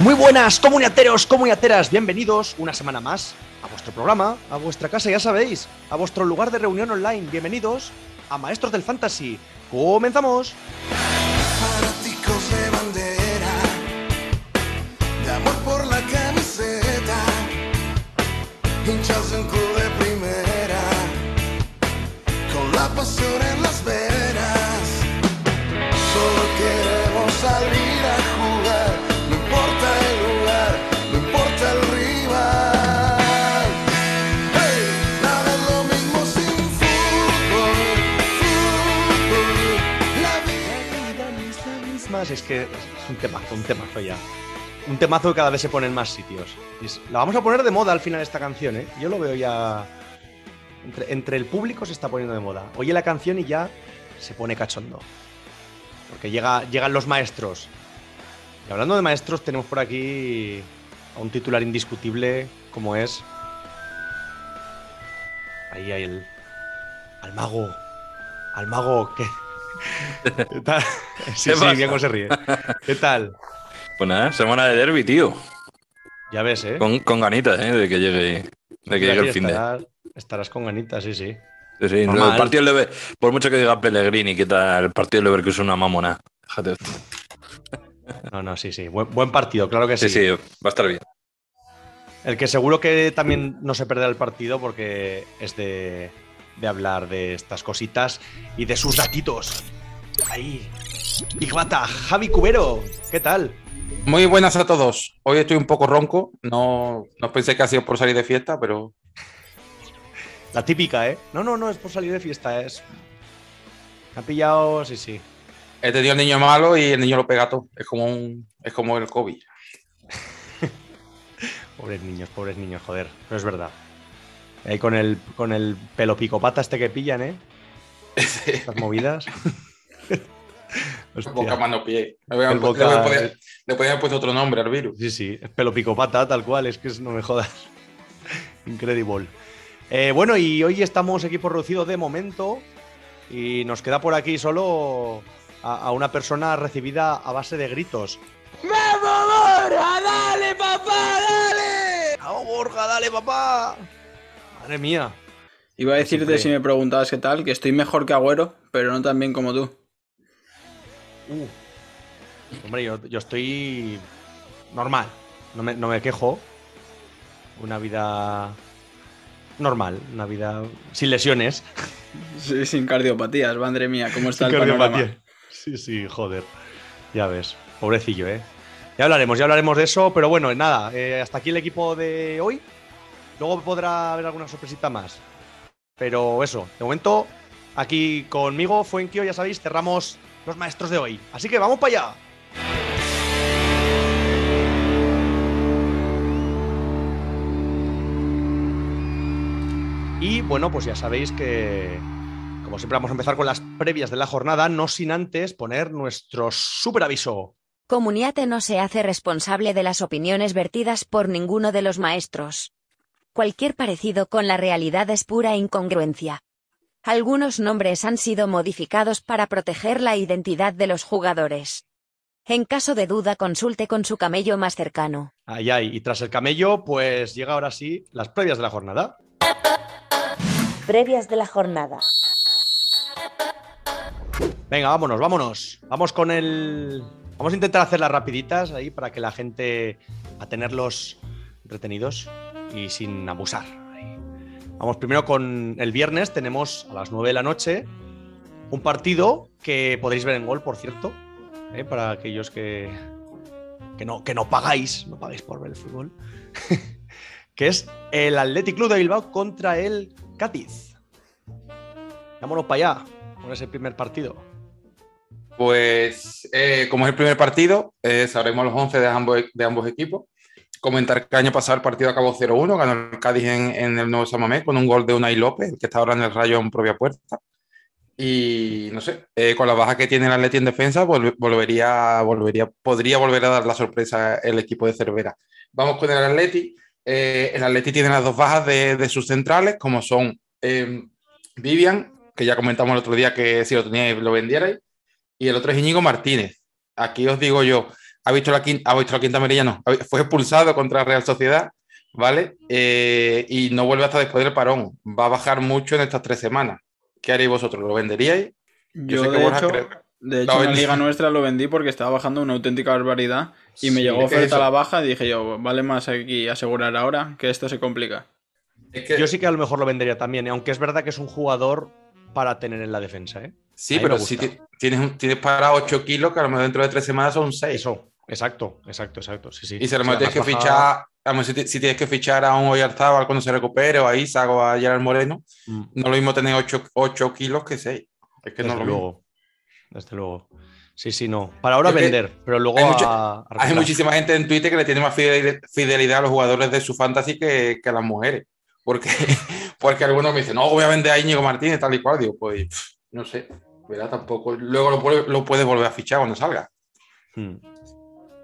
Muy buenas, comuniateros, comuniateras, bienvenidos una semana más a vuestro programa, a vuestra casa, ya sabéis, a vuestro lugar de reunión online. Bienvenidos a Maestros del Fantasy. ¡Comenzamos! Es que es un temazo, un temazo ya. Un temazo que cada vez se pone en más sitios. La vamos a poner de moda al final esta canción, ¿eh? Yo lo veo ya. Entre, entre el público se está poniendo de moda. Oye la canción y ya se pone cachondo. Porque llega, llegan los maestros. Y hablando de maestros, tenemos por aquí a un titular indiscutible como es. Ahí hay el. Al mago. Al mago que. ¿Qué tal? Sí, ¿Qué sí, bien cómo se ríe. ¿Qué tal? Pues nada, semana de derby, tío. Ya ves, ¿eh? Con, con ganitas, ¿eh? De que llegue, de que llegue el fin de. estarás, con ganitas, sí, sí. Sí, sí, no, Normal. el partido Lever- por mucho que diga Pellegrini, ¿qué tal? El partido del Leverkusen es una mamona. Déjate. No, no, sí, sí. Buen, buen partido, claro que sí. Sí, sí, va a estar bien. El que seguro que también no se perderá el partido porque es de, de hablar de estas cositas y de sus datitos. Ahí. Big Bata, Javi Cubero, ¿qué tal? Muy buenas a todos. Hoy estoy un poco ronco. No, no pensé que ha sido por salir de fiesta, pero La típica, ¿eh? No, no, no, es por salir de fiesta, es. Me ha pillado, sí, sí. he tenido el niño malo y el niño lo pega todo. Es como un, es como el COVID. Pobres niños, pobres niños, joder. No es verdad. Ahí con el, con el pelo picopata este que pillan, ¿eh? Estas movidas. Hostia. Boca, mano, pie. Le, voy a- El le boca- voy a poner- le podían haber puesto otro nombre al virus. Sí, sí, es pelo picopata, tal cual, es que es- no me jodas. Incredible. Eh, bueno, y hoy estamos equipo reducido de momento y nos queda por aquí solo a, a una persona recibida a base de gritos. ¡Vamos, Borja! ¡Dale, papá! ¡Dale! ¡Vamos, Borja! ¡Dale, papá! Madre mía. Iba a decirte Siempre- si me preguntabas qué tal, que estoy mejor que Agüero, pero no tan bien como tú. Uh. Hombre, yo, yo estoy normal, no me, no me quejo. Una vida normal, una vida sin lesiones. Sí, sin cardiopatías, madre mía, cómo está Sin el panorama. Sí, sí, joder. Ya ves, pobrecillo, ¿eh? Ya hablaremos, ya hablaremos de eso, pero bueno, nada, eh, hasta aquí el equipo de hoy. Luego podrá haber alguna sorpresita más. Pero eso, de momento, aquí conmigo, Fuenkio, ya sabéis, cerramos los maestros de hoy. Así que vamos para allá. Y bueno, pues ya sabéis que, como siempre, vamos a empezar con las previas de la jornada, no sin antes poner nuestro super aviso. Comuniate no se hace responsable de las opiniones vertidas por ninguno de los maestros. Cualquier parecido con la realidad es pura incongruencia. Algunos nombres han sido modificados para proteger la identidad de los jugadores. En caso de duda consulte con su camello más cercano. Ay, ay, y tras el camello, pues llega ahora sí las previas de la jornada. Previas de la jornada. Venga, vámonos, vámonos. Vamos con el. Vamos a intentar hacerlas rapiditas ahí para que la gente a tenerlos retenidos y sin abusar. Vamos primero con el viernes. Tenemos a las 9 de la noche un partido que podréis ver en gol, por cierto, ¿eh? para aquellos que, que, no, que no pagáis, no pagáis por ver el fútbol, que es el Athletic Club de Bilbao contra el Cádiz. Vámonos para allá, con ese primer partido. Pues, eh, como es el primer partido, eh, sabremos los 11 de ambos, de ambos equipos. Comentar que año pasado el partido acabó 0-1, ganó el Cádiz en, en el Nuevo Samamé con un gol de Unai López, que está ahora en el Rayo en propia puerta. Y no sé, eh, con la baja que tiene el Atleti en defensa, vol- volvería, volvería, podría volver a dar la sorpresa el equipo de Cervera. Vamos con el Atleti. Eh, el Atleti tiene las dos bajas de, de sus centrales, como son eh, Vivian, que ya comentamos el otro día que si lo teníais lo vendierais, y el otro es Íñigo Martínez. Aquí os digo yo, ha visto la quinta, ha visto la quinta amarilla, no, fue expulsado contra Real Sociedad, ¿vale? Eh, y no vuelve hasta después del parón. Va a bajar mucho en estas tres semanas. ¿Qué haréis vosotros? ¿Lo venderíais? Yo, sé que de Borja hecho, de hecho en la liga nuestra lo vendí porque estaba bajando una auténtica barbaridad y me Sí, llegó oferta a la baja y dije yo, vale más aquí asegurar ahora que esto se complica. Es que- Yo sí que a lo mejor lo vendería también, aunque es verdad que es un jugador para tener en la defensa, ¿eh? sí, pero si tienes, un- tienes para 8 kilos, que a lo mejor dentro de tres semanas son 6. Eso, exacto, exacto, exacto. Sí, sí. Y si a lo Sí, mejor tienes que fichar, a lo si, si tienes que fichar a un Oyarzábal cuando se recupere, o a Isaac o a Gerard Moreno, Mm, no lo mismo tener 8, kilos que 6. Es que no desde lo mismo. luego. Desde luego. Sí, sí, no. Para ahora Es vender, pero luego hay a- mucha- a Hay muchísima gente en Twitter que le tiene más fidel- fidelidad a los jugadores de su fantasy que, que a las mujeres. Porque, porque algunos me dicen, no, voy a vender a Íñigo Martínez, tal y cual. Digo, pues, pff, no sé, ¿verdad? Tampoco. Luego lo, lo puedes volver a fichar cuando salga. Mm.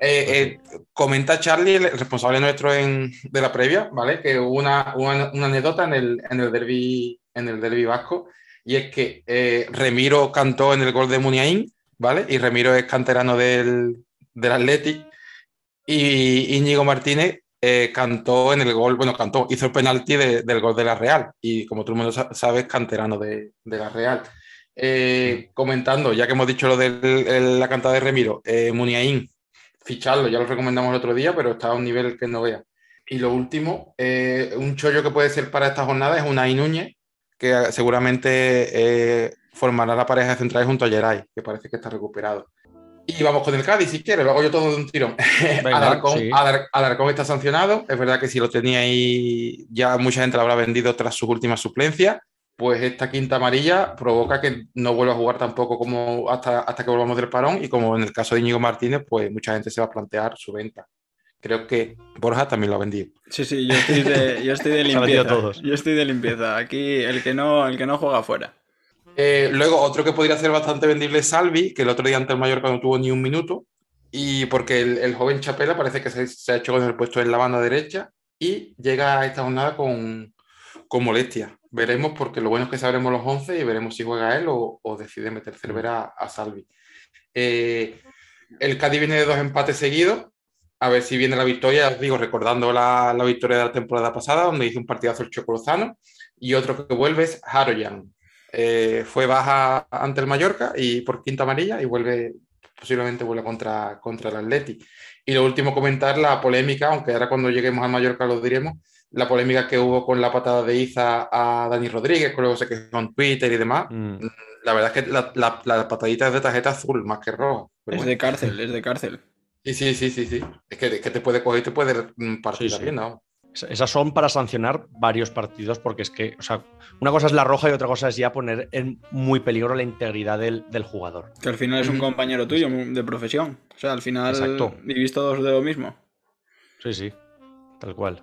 Eh, eh, comenta Charlie, el responsable nuestro en- de la previa, ¿vale? Que hubo una, una- una anécdota en el, en el derby en el derbi vasco, y es que eh, Remiro cantó en el gol de Muniain, ¿vale? Y Remiro es canterano del, del Athletic, y Íñigo Martínez eh, cantó en el gol, bueno, cantó, hizo el penalti de- del gol de la Real, y como todo el mundo sa- sabe, es canterano de, de la Real. Eh, comentando, ya que hemos dicho lo de la cantada de Remiro, eh, Muniain, ficharlo, ya lo recomendamos el otro día, pero está a un nivel que no vea. Y lo último, eh, un chollo que puede ser para esta jornada es Unai Núñez, que seguramente eh, formará la pareja de centrales junto a Geray, que parece que está recuperado. Y vamos con el Cádiz, si quieres, lo hago yo todo de un tirón. Venga, Alarcón, sí. Alar- Alarcón está sancionado, es verdad que si lo tenía ahí, ya mucha gente lo habrá vendido tras sus últimas suplencias, pues esta quinta amarilla provoca que no vuelva a jugar tampoco como hasta, hasta que volvamos del parón y como en el caso de Íñigo Martínez, pues mucha gente se va a plantear su venta. Creo que Borja también lo ha vendido. Sí, sí, yo estoy de, yo estoy de limpieza. todos. Yo estoy de limpieza. Aquí el que no, el que no juega fuera. Eh, luego, otro que podría ser bastante vendible es Salvi, que el otro día ante el Mallorca no tuvo ni un minuto, y porque el, el joven Chapela parece que se, se ha hecho con el puesto en la banda derecha y llega a esta jornada con, con molestia. Veremos, porque lo bueno es que sabremos los 11 y veremos si juega él o, o decide meter Cervera a, a Salvi. Eh, el Cádiz viene de dos empates seguidos. A ver si viene la victoria, os digo, recordando la, la victoria de la temporada pasada, donde hizo un partidazo el Chocolozano, y otro que vuelve es Haroyan, eh, fue baja ante el Mallorca y por quinta amarilla y vuelve, posiblemente vuelve contra, contra el Atleti. Y lo último, comentar la polémica, aunque ahora cuando lleguemos al Mallorca lo diremos, la polémica que hubo con la patada de Iza a Dani Rodríguez, que luego se quejó en Twitter y demás. Mm. La verdad es que la, la, la patadita es de tarjeta azul, más que roja. Es bueno. de cárcel, es de cárcel. Sí, sí, sí, sí, sí. Es que, es que te puede coger y te puede partir Sí, Esas son para sancionar varios partidos, porque es que, o sea, una cosa es la roja y otra cosa es ya poner en muy peligro la integridad del, del jugador. Que al final es un compañero tuyo de profesión. O sea, al final Exacto. vivís todos de lo mismo. Sí, sí, tal cual.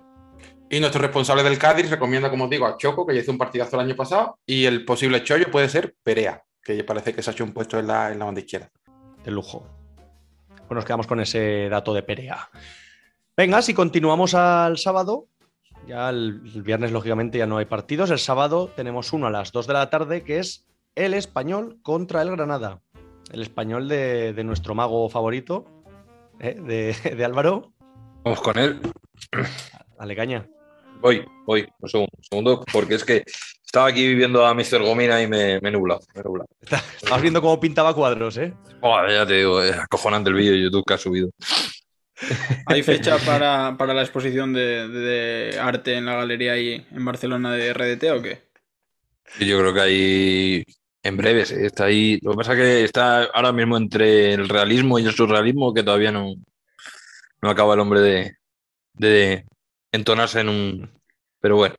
Y nuestro responsable del Cádiz recomienda, como os digo, a Choco, que ya hizo un partidazo el año pasado, y el posible chollo puede ser Perea, que parece que se ha hecho un puesto en la, en la banda izquierda. De lujo. Pues nos quedamos con ese dato de Perea. Venga, si continuamos al sábado, ya el, viernes lógicamente ya no hay partidos, el sábado tenemos uno a las 2 de la tarde que es el español contra el Granada. El español de, de nuestro mago favorito, ¿eh? de, de Álvaro. Vamos con él. Dale caña. Voy, voy, un segundo, un segundo, porque es que estaba aquí viviendo a Mr. Gomina y me, me he nublado, me. Estabas viendo cómo pintaba cuadros, ¿eh? Joder, ya te digo, es acojonante el vídeo de YouTube que ha subido. ¿Hay fecha para, para la exposición de, de arte en la galería ahí en Barcelona de RDT o qué? Yo creo que hay en breves, ¿eh? está ahí. Lo que pasa es que está ahora mismo entre el realismo y el surrealismo que todavía no, no acaba el hombre de, de entonarse en un. Pero bueno,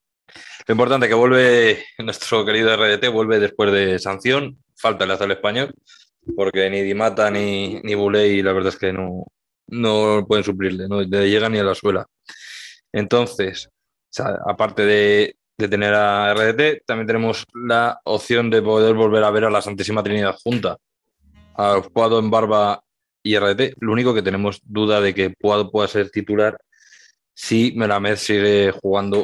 lo importante es que vuelve nuestro querido RDT, vuelve después de sanción, falta le hace español, porque ni Dimata ni, ni Buley, la verdad es que no, no pueden suplirle, no le llega ni a la suela. Entonces, aparte de, de tener a RDT, también tenemos la opción de poder volver a ver a la Santísima Trinidad junta, a Puado en Barba y RDT. Lo único que tenemos duda de que Puado pueda ser titular si Melamed sigue jugando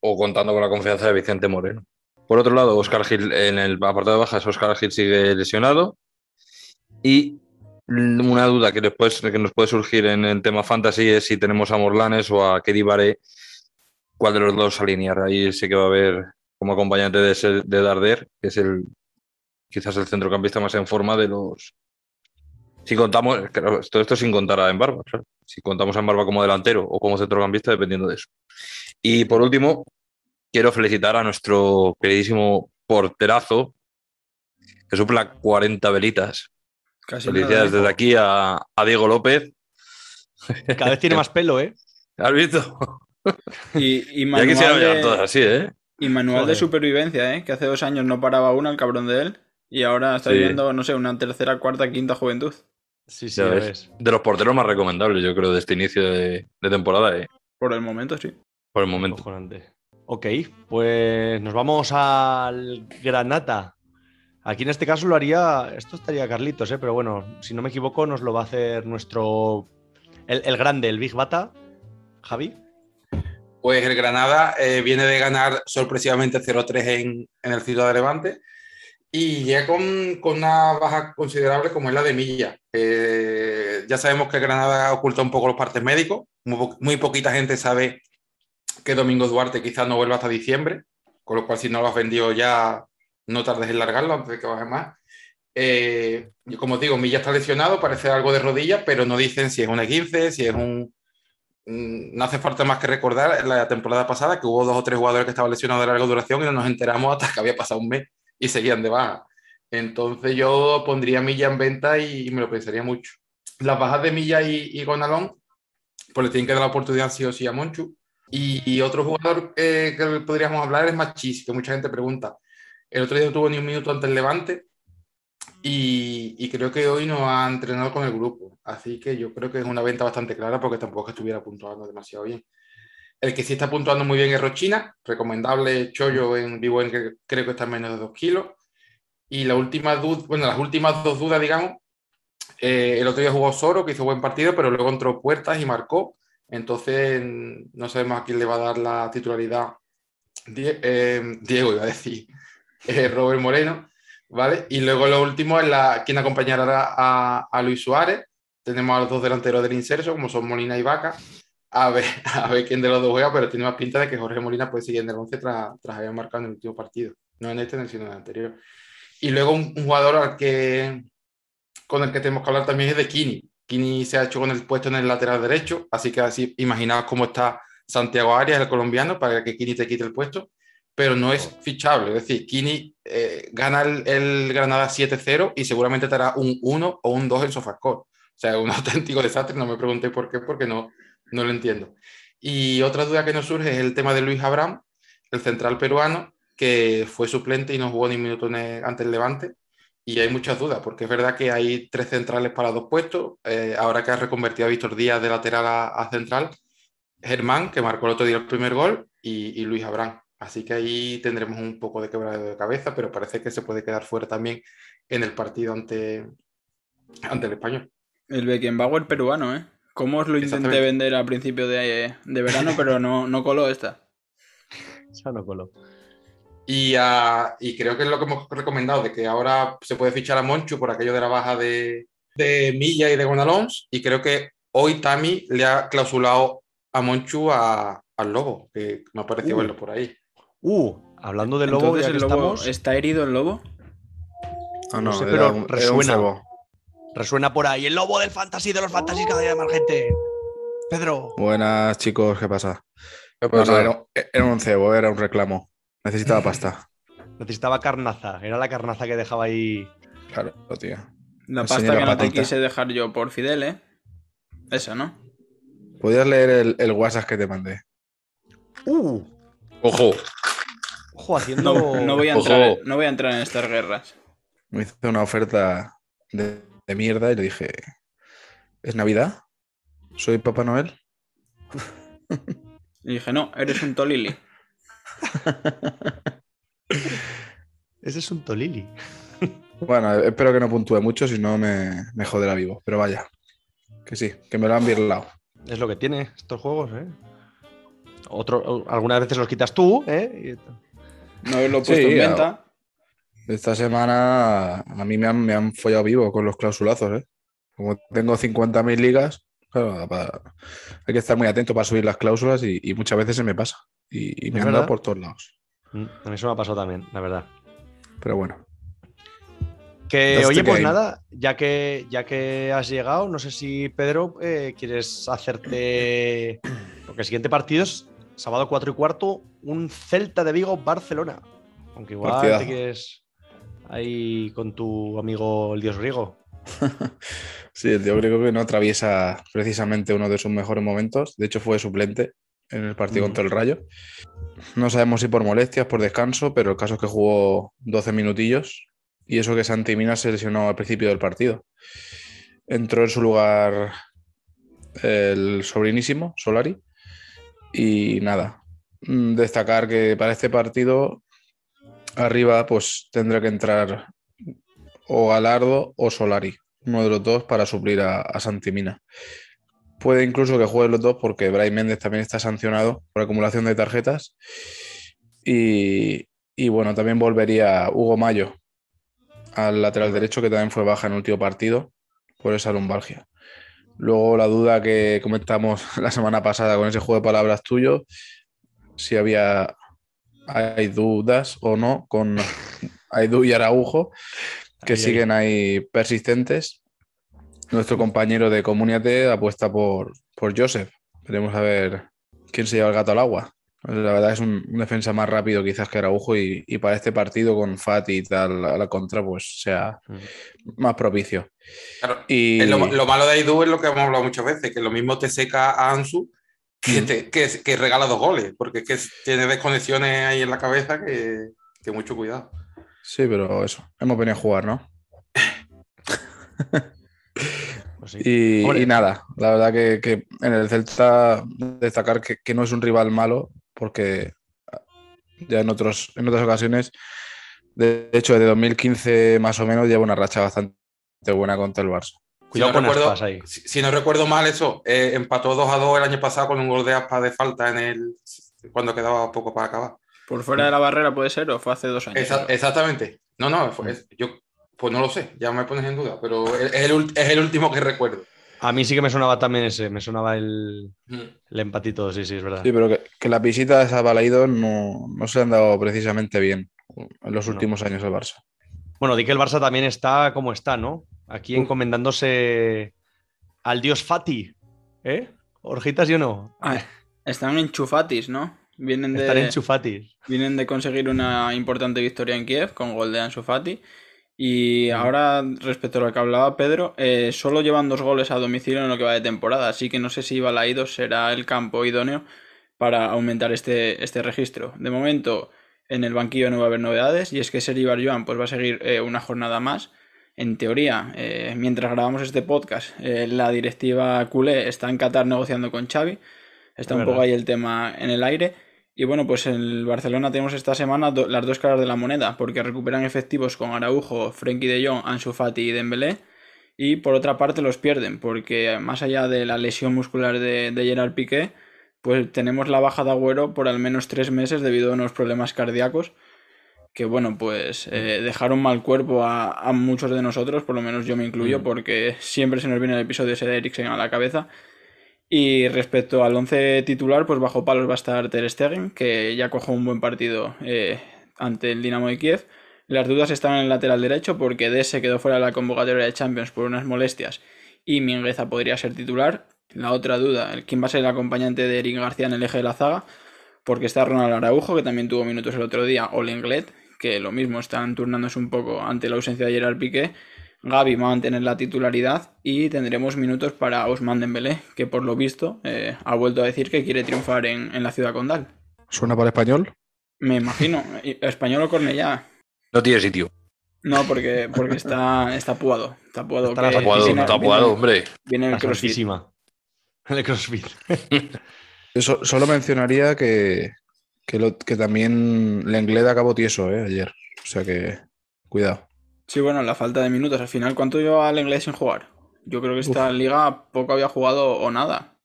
o contando con la confianza de Vicente Moreno. Por otro lado, Oscar Gil en el apartado de bajas, Oscar Gil sigue lesionado. Y una duda que después que nos puede surgir en el tema fantasy es si tenemos a Morlanes o a Keddy Baré, cuál de los dos alinear. Ahí sí que va a haber como acompañante de, ese- de Darder, que es el quizás el centrocampista más en forma de los. Si contamos, claro, todo esto sin contar a Embarba, claro. Si contamos a Embarba como delantero o como centrocampista, dependiendo de eso. Y por último, quiero felicitar a nuestro queridísimo porterazo, que supla 40 velitas. Casi Felicidades ¿eh? desde aquí a, a Diego López. Cada vez tiene más pelo, ¿eh? ¿Has visto? Y, y Ya quisiera manual, llegar todas de, así, ¿eh? y manual de supervivencia, ¿eh? Que hace dos años no paraba una, el cabrón de él. Y ahora está Sí. viviendo, no sé, una tercera, cuarta, quinta juventud. Sí, sí, Ya ya ves. ves. De los porteros más recomendables, yo creo, de este inicio de, de temporada, ¿eh? Por el momento, sí. por el momento. Cojonante. Ok, pues nos vamos al Granata. Aquí en este caso lo haría, esto estaría Carlitos, ¿eh? pero bueno, si no me equivoco, nos lo va a hacer nuestro, el, el grande, el Big Bata, Javi. Pues el Granada eh, viene de ganar sorpresivamente 0-3 en, en el Ciudad de Levante y llega con, con una baja considerable como es la de Milla. Ya sabemos que Granada oculta un poco los partes médicos, muy, muy poquita gente sabe que Domingo Duarte quizás no vuelva hasta diciembre, con lo cual si no lo has vendido ya no tardes en largarlo antes de que baje más. Eh, y como os digo, Milla está lesionado, parece algo de rodilla, pero no dicen si es un E15, si es un, no hace falta más que recordar la temporada pasada que hubo dos o tres jugadores que estaban lesionados de larga duración y no nos enteramos hasta que había pasado un mes y seguían de baja. Entonces yo pondría Milla en venta y, me lo pensaría mucho. Las bajas de Milla y, y Gonalón, pues le tienen que dar la oportunidad sí o sí a Monchu. Y, otro jugador eh, que podríamos hablar es Machis, que mucha gente pregunta. El otro día no tuvo ni un minuto ante el Levante y, creo que hoy no ha entrenado con el grupo. Así que yo creo que es una venta bastante clara porque tampoco estuviera puntuando demasiado bien. El que sí está puntuando muy bien es Rochina, recomendable Chollo en vivo en que creo que está en menos de 2 kilos. Y la última bueno, las últimas dos dudas, digamos, eh, el otro día jugó Soro, que hizo buen partido, pero luego entró Puertas y marcó. Entonces no sabemos a quién le va a dar la titularidad. Die- eh, Diego iba a decir, eh, Robert Moreno. ¿vale? Y luego lo último es la, quien acompañará a, a Luis Suárez. Tenemos a los dos delanteros del inserso, como son Molina y Vaca. A ver, a ver quién de los dos juega, pero tiene más pinta de que Jorge Molina puede seguir en el 11 tras, tras haber marcado en el último partido. No en este, sino en el anterior. Y luego un, un jugador al que, con el que tenemos que hablar también es de Kini. Kini se ha hecho con el puesto en el lateral derecho, así que así imaginaos cómo está Santiago Arias, el colombiano, para que Kini te quite el puesto pero no es fichable. Es decir, Kini eh, gana el, el Granada 7-0 y seguramente te hará un 1 o un 2 en Sofascore. O sea, un auténtico desastre. No me pregunté por qué, porque no, no lo entiendo. Y otra duda que nos surge es el tema de Luis Abraham, el central peruano, que fue suplente y no jugó ni un minuto ante el Levante. Y hay muchas dudas, porque es verdad que hay tres centrales para dos puestos. Eh, ahora que ha reconvertido a Víctor Díaz de lateral a, a central, Germán, que marcó el otro día el primer gol, y, y Luis Abraham. Así que ahí tendremos un poco de quebrado de cabeza, pero parece que se puede quedar fuera también en el partido ante, ante el español. El Beckenbauer peruano, ¿eh? ¿Cómo os lo intenté vender a principio de, de verano, pero no, no coló esta? Esa no coló. Y, ah, y creo que es lo que hemos recomendado, de que ahora se puede fichar a Monchu por aquello de la baja de, de Milla y de Gonalons. Y creo que hoy Tami le ha clausulado a Monchu a- al Lobo, que me ha parecido Uh. verlo por ahí. Uh, hablando de lobo, Entonces ya que el lobo estamos, está herido el lobo. Ah, No no, sé, pero un- era un resuena. Resuena por ahí el lobo del fantasy de los fantasy cada día más gente. Pedro. Buenas, chicos, ¿qué pasa? ¿Qué No, no, pasa? era, un- era un cebo, era un reclamo. Necesitaba pasta. Necesitaba carnaza. Era la carnaza que dejaba ahí. Claro, tío. La pasta la que no te quise dejar yo por Fidel, ¿eh? Esa, ¿no? ¿Podías leer el, el WhatsApp que te mandé? Uh, Ojo, ojo, haciendo. No, no voy a Ojo. entrar, no voy a entrar en estas guerras. Me hizo una oferta de, de mierda y le dije, ¿es Navidad? ¿Soy Papá Noel? Y dije, no, eres un Tolili. Ese es un Tolili. Bueno, espero que no puntúe mucho, si no me, me joderá vivo. Pero vaya, que sí, que me lo han birlado. Es lo que tiene estos juegos, ¿eh? Otro, algunas veces los quitas tú, ¿eh? Y- No haberlo Sí, puesto en venta. Esta semana a mí me han, me han follado vivo con los clausulazos, ¿eh? como tengo 50.000 ligas, claro, para- hay que estar muy atento para subir las cláusulas y, y muchas veces se me pasa. Y, y me han dado por todos lados. Mm, A mí eso me ha pasado también, la verdad. Pero bueno, Que, oye, pues nada, ya que, ya que has llegado, no sé si Pedro eh, quieres hacerte. Porque el siguiente partido es sábado 4 y cuarto, un Celta de Vigo, Barcelona. Aunque igual te quieres ahí con tu amigo el dios griego. sí, yo creo que no atraviesa precisamente uno de sus mejores momentos. De hecho, fue suplente en el partido Mm. contra el Rayo. No sabemos si por molestias, por descanso, pero el caso es que jugó 12 minutillos y eso que Santi Mina se lesionó al principio del partido. Entró en su lugar el sobrinísimo, Solari, y nada, mm, destacar que para este partido arriba pues tendrá que entrar o Galardo o Solari, uno de los dos para suplir a, a Santi Mina. Puede incluso que jueguen los dos porque Bray Méndez también está sancionado por acumulación de tarjetas. Y, y bueno, también volvería Hugo Mayo al lateral derecho, que también fue baja en el último partido por esa lumbalgia. Luego la duda que comentamos la semana pasada con ese juego de palabras tuyo, si había hay dudas o no con Aidú y Araujo, que Ahí, siguen ahí persistentes. Nuestro compañero de Comuniate apuesta por, por Joseph. Veremos a ver quién se lleva el gato al agua. La verdad es un, un defensa más rápido quizás que Araujo y, y para este partido con Fati y tal a la contra pues sea más propicio. Claro, Y Lo, lo malo de Aidu es lo que hemos hablado muchas veces, que lo mismo te seca a Ansu que, Mm. te- que, que regala dos goles, porque es que tiene desconexiones ahí en la cabeza que, que mucho cuidado. sí, pero eso, hemos venido a jugar, ¿no? Pues sí. Y, nada, la verdad que, que en el Celta destacar que, que no es un rival malo, porque ya en, otros, en otras ocasiones, de hecho, desde 2015 más o menos, lleva una racha bastante buena contra el Barça. Cuidado si no con recuerdo, Aspas ahí. Si, si no recuerdo mal, eso, eh, empató 2 a 2 el año pasado con un gol de Aspas de falta en el cuando quedaba poco para acabar. ¿Por fuera de la barrera puede ser o fue hace dos años? Esa- exactamente. No, no, fue- es- yo pues no lo sé, ya me pones en duda, pero es el, ul- es el último que recuerdo. A mí sí que me sonaba también ese, me sonaba el, el empatito, sí, sí, es verdad. Sí, pero que, que las visitas a Balaído no, no se han dado precisamente bien en los No. últimos años al Barça. Bueno, di que el Barça también está como está, ¿no? Aquí Uf. encomendándose al dios Fati, ¿eh? ¿Orjitas yo no? Ah, están enchufatis, ¿no? Vienen Están de, enchufatis. vienen de conseguir una importante victoria en Kiev con gol de Ansu Fati. Y ahora, respecto a lo que hablaba Pedro, eh, solo llevan dos goles a domicilio en lo que va de temporada, así que no sé si Balaídos será el campo idóneo para aumentar este, este registro. De momento, en el banquillo no va a haber novedades, y es que Sergi Barjoan pues, va a seguir eh, una jornada más. En teoría, eh, mientras grabamos este podcast, eh, la directiva culé está en Qatar negociando con Xavi. Está Es un poco ahí el tema en el aire. Y bueno, pues en el Barcelona tenemos esta semana do- las dos caras de la moneda, porque recuperan efectivos con Araujo, Frenkie de Jong, Ansu Fati y Dembélé. Y por otra parte los pierden, porque más allá de la lesión muscular de, de Gerard Piqué, pues tenemos la baja de Agüero por al menos tres meses debido a unos problemas cardíacos que bueno, pues eh, dejaron mal cuerpo a, a muchos de nosotros, por lo menos yo me incluyo, Mm. porque siempre se nos viene el episodio ese de Eriksen a la cabeza. Y respecto al 11 titular, pues bajo palos va a estar Ter Stegen, que ya cojo un buen partido eh, ante el Dinamo de Kiev. Las dudas están en el lateral derecho porque Dese quedó fuera de la convocatoria de Champions por unas molestias y Mingueza podría ser titular. La otra duda, el quién va a ser el acompañante de Eric García en el eje de la zaga, porque está Ronald Araujo, que también tuvo minutos el otro día, o Lenglet, que lo mismo están turnándose un poco ante la ausencia de Gerard Piqué. Gaby va a mantener la titularidad y tendremos minutos para Ousmane Dembélé, que por lo visto eh, ha vuelto a decir que quiere triunfar en, en la ciudad condal. ¿Suena para español? Me imagino. ¿Español o Cornellá? No tiene sitio. No, porque, porque está, está apuado. Está apuado. Está que. Tapuado, viene- hombre. Viene el La crossfit. santísima. El crossfit. Eso, solo mencionaría que, que, lo- que también Lenglet acabó tieso ¿eh? ayer. O sea que, cuidado. Sí, bueno, la falta de minutos. Al final, ¿cuánto lleva el inglés sin jugar? Yo creo que esta liga poco había jugado o nada.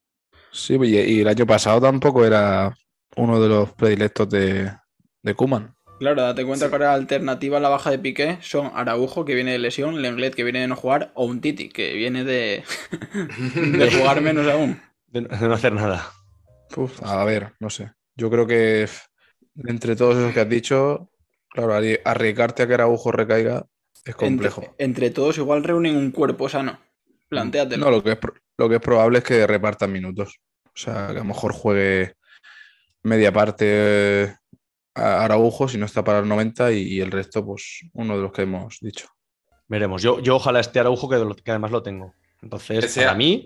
Sí, y, y el año pasado tampoco era uno de los predilectos de, de Kuman. Claro, date cuenta que ahora la alternativa a la baja de Piqué son Araujo, que viene de lesión, Lenglet, que viene de no jugar, o un Titi, que viene de, de jugar menos aún. De no, de no hacer nada. Uf, a ver, no sé. Yo creo que entre todos esos que has dicho, claro, arri- arriesgarte a que Araujo recaiga es complejo. Entre, entre todos igual reúnen un cuerpo sano. Plantéatelo. No, lo que, es, lo que es probable es que repartan minutos. O sea, que a lo mejor juegue media parte eh, a Araujo si no está para el 90 y, y el resto, pues uno de los que hemos dicho. Veremos. Yo, yo ojalá esté Araujo, que, además lo tengo. Entonces, para mí,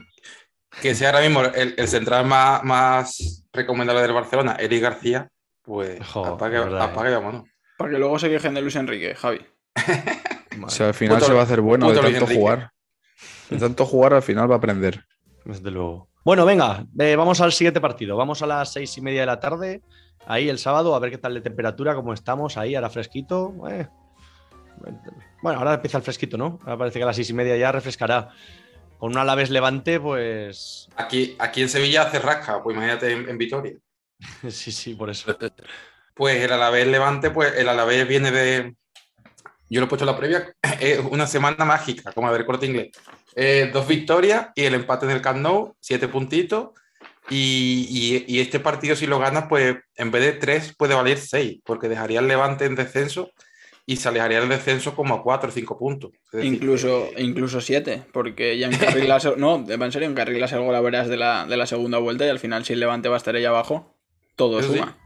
Que sea ahora mismo el, el central más, más recomendable del Barcelona, Eric García, pues Jo, apague, verdad, apague y vámonos. Para que luego se quejen de Luis Enrique, Javi. O sea, al final Puto- se va a hacer bueno de tanto Enrique. jugar. De tanto jugar, al final va a aprender. desde luego. Bueno, venga, eh, vamos al siguiente partido. Vamos a las seis y media de la tarde, ahí el sábado, a ver qué tal de temperatura, cómo estamos, ahí, ahora fresquito. eh. Bueno, ahora empieza el fresquito, ¿no? Ahora parece que a las seis y media ya refrescará. Con un Alavés Levante, pues. Aquí, aquí en Sevilla hace rasca, pues imagínate en, en Vitoria. Sí, sí, por eso. Pues el Alavés Levante, pues el Alavés viene de. Yo lo he puesto en la previa, es una semana mágica, como a ver corte inglés. Eh, dos victorias y el empate en el Camp Nou, siete puntitos. Y, y- y este partido, si lo ganas, pues en vez de tres, puede valer seis, porque dejaría el Levante en descenso y se alejaría el descenso como a cuatro o cinco puntos. Es decir, Incluso, incluso siete, porque ya encarrilas. no, en serio, encarrilas algo la verás de la, de la segunda vuelta y al final, si el Levante va a estar ahí abajo, todo Eso sí. suma.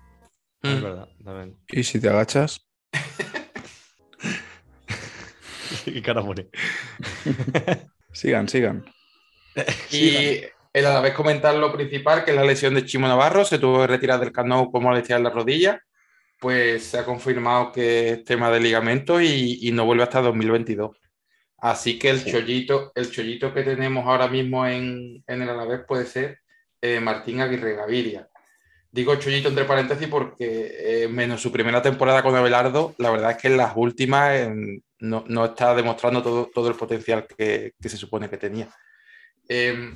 Es mm, verdad, también. Y si te agachas, Qué cara pone. sigan, sigan. Y el a la vez comentar lo principal, que es la lesión de Chimo Navarro, se tuvo que retirar del Camp Nou como lesión en la rodilla, pues se ha confirmado que es tema de ligamento y, y no vuelve hasta 2022. Así que el chollito, el chollito que tenemos ahora mismo en, en el Alavés puede ser eh, Martín Aguirre Gaviria. Digo chollito entre paréntesis porque eh, menos su primera temporada con Abelardo, la verdad es que en las últimas eh, no, no está demostrando todo, todo el potencial que, que se supone que tenía. Eh,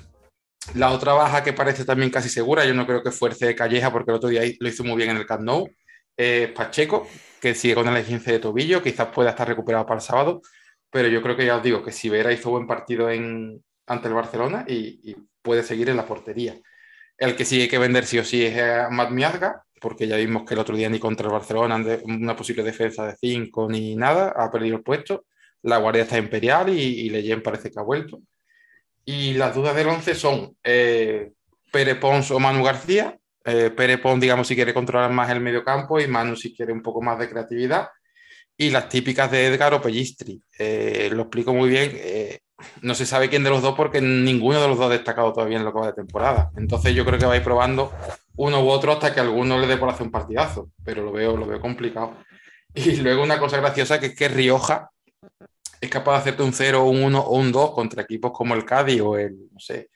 la otra baja que parece también casi segura, yo no creo que fuerce Calleja porque el otro día lo hizo muy bien en el Camp Nou, es Pacheco, que sigue con el 15 de tobillo, quizás pueda estar recuperado para el sábado, pero yo creo que ya os digo que si Vera hizo buen partido ante el Barcelona y, puede seguir en la portería. El que sí que vender sí o sí es a Matt Miazga, porque ya vimos que el otro día ni contra el Barcelona, una posible defensa de 5 ni nada, ha perdido el puesto. La guardia está imperial y, y Leyen parece que ha vuelto. Y las dudas del 11 son eh, Pere Pons o Manu García. Eh, Pons, digamos, si quiere controlar más el medio campo y Manu si quiere un poco más de creatividad. Y las típicas de Edgar o Pellistri. Eh, lo explico muy bien. eh, no se sabe quién de los dos porque ninguno de los dos ha destacado todavía en lo que va de temporada. Entonces yo creo que vais probando uno u otro hasta que alguno le dé por hacer un partidazo. Pero lo veo, lo veo complicado. Y luego una cosa graciosa que es que Rioja es capaz de hacerte un 0, un 1 o un 2 contra equipos como el Cádiz o el, no sé,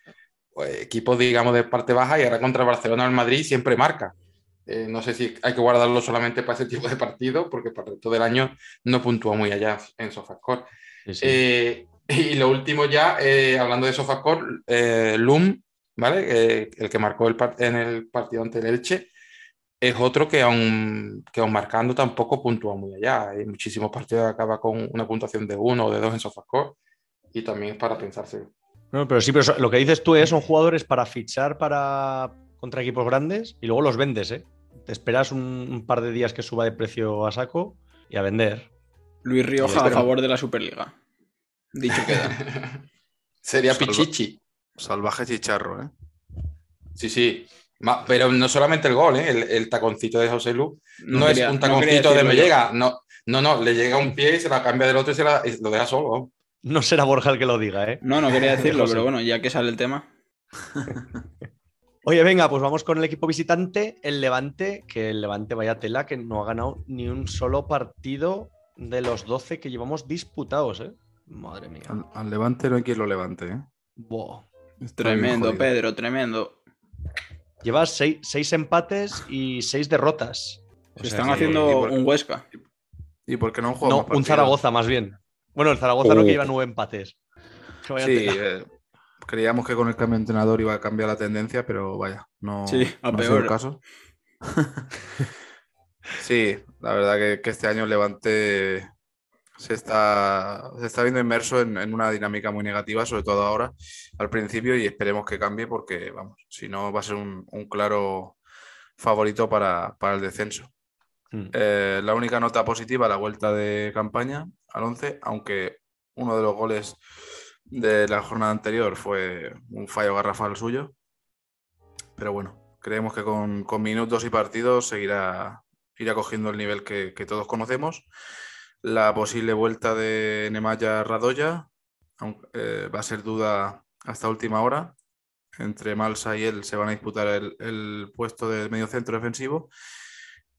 equipos, digamos, de parte baja y ahora contra el Barcelona o el Madrid siempre marca. Eh, no sé si hay que guardarlo solamente para ese tipo de partido porque para el resto del año no puntúa muy allá en Sofascore. Sí, sí. Eh, y lo último ya, eh, hablando de Sofascore, eh, Lum, ¿vale? Eh, el que marcó el en el partido ante el Elche, es otro que aún, que aún marcando tampoco puntúa muy allá. Hay muchísimos partidos que acaba con una puntuación de uno o de dos en Sofascore y también es para pensarse. No, pero sí, pero eso- lo que dices tú es, son jugadores para fichar para contra equipos grandes y luego los vendes, ¿eh? Te esperas un, un par de días que suba de precio a saco y a vender. Luis Rioja a favor de la Superliga. Dicho queda. Sería Salva- Pichichi. Salvaje chicharro, ¿eh? Sí, sí. Ma- Pero no solamente el gol, ¿eh? el, el taconcito de José Lu no, quería- es un no taconcito de me yo. llega, no, no, no, le llega un pie y se la cambia del otro y se la, y lo deja solo. No será Borja el que lo diga, ¿eh? No, no quería decirlo, pero bueno, ya que sale el tema. Oye, venga, pues vamos con el equipo visitante, el Levante, que el Levante vaya tela, que no ha ganado ni un solo partido de los 12 que llevamos disputados, ¿eh? Madre mía. Al, al Levante no hay quien lo levante, ¿eh? Bien Tremendo. Pedro, tremendo. Llevas seis, seis empates y seis derrotas. O Se sea están que- haciendo por- un Huesca. ¿Y por qué no han jugado No, más un? Zaragoza más bien. Bueno, el Zaragoza no que lleva nueve empates. Que vaya Sí, eh, creíamos que con el cambio de entrenador iba a cambiar la tendencia, pero vaya, no, Sí, a no ha peor. sido el caso. Sí, la verdad que, que este año el Levante se está, se está viendo inmerso en, en una dinámica muy negativa, sobre todo ahora, al principio, y esperemos que cambie porque, vamos, si no va a ser un, un claro favorito para, para el descenso. Mm. Eh, la única nota positiva, la vuelta de campaña al 11, aunque uno de los goles de la jornada anterior fue un fallo garrafal suyo. Pero bueno, creemos que con, con minutos y partidos seguirá irá cogiendo el nivel que, que todos conocemos. La posible vuelta de Nemanja Radoya eh, va a ser duda hasta última hora. Entre Malsa y él se van a disputar el, el puesto de medio centro defensivo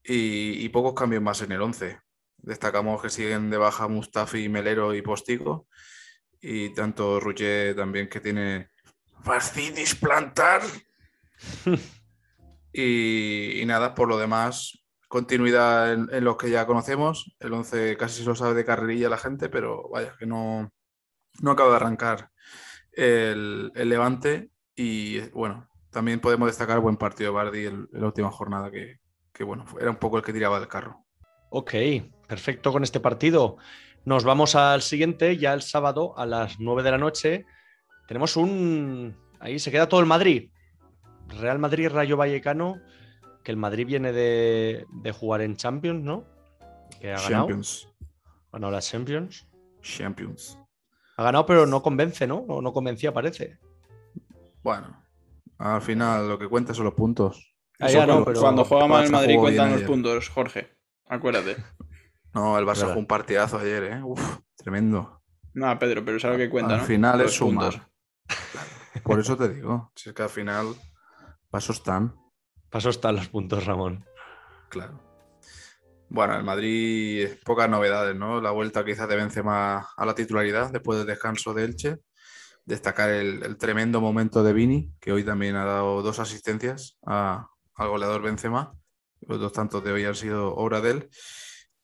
y, y pocos cambios más en el 11. Destacamos que siguen de baja Mustafi, Melero y Postigo. Y tanto Ruger también que tiene fascitis plantar. y, y nada, por lo demás, continuidad en, en los que ya conocemos. El 11 casi se lo sabe de carrerilla la gente, pero vaya, que no, no acaba de arrancar el, el Levante. Y bueno, también podemos destacar el buen partido de Bardi en, en la última jornada, que, que bueno, era un poco el que tiraba del carro. Ok, perfecto con este partido. Nos vamos al siguiente, ya el sábado a las 9 de la noche. Tenemos un... Ahí se queda todo el Madrid. Real Madrid, Rayo Vallecano, que el Madrid viene de, de jugar en Champions, ¿no? Que ha ganado. Champions. Ha ganado las Champions. Champions. Ha ganado, pero no convence, ¿no? No, no convencía, parece. Bueno, al final lo que cuenta son los puntos. Ah, Eso ya no, cuando- pero Cuando juega mal el Madrid cuentan los ayer. puntos, Jorge. Acuérdate. No, el Barça jugó un partidazo ayer, ¿eh? Uf, tremendo. No, Pedro, pero es algo que cuenta, al ¿no? final Los es sumar. puntos. Por eso te digo, si es que al final pasos están, Paso están los puntos, Ramón. claro. Bueno, el Madrid, pocas novedades, ¿no? La vuelta quizás de Benzema a la titularidad después del descanso de Elche. Destacar el, el tremendo momento de Vini, que hoy también ha dado dos asistencias a- al goleador Benzema. Los dos tantos de hoy han sido obra de él.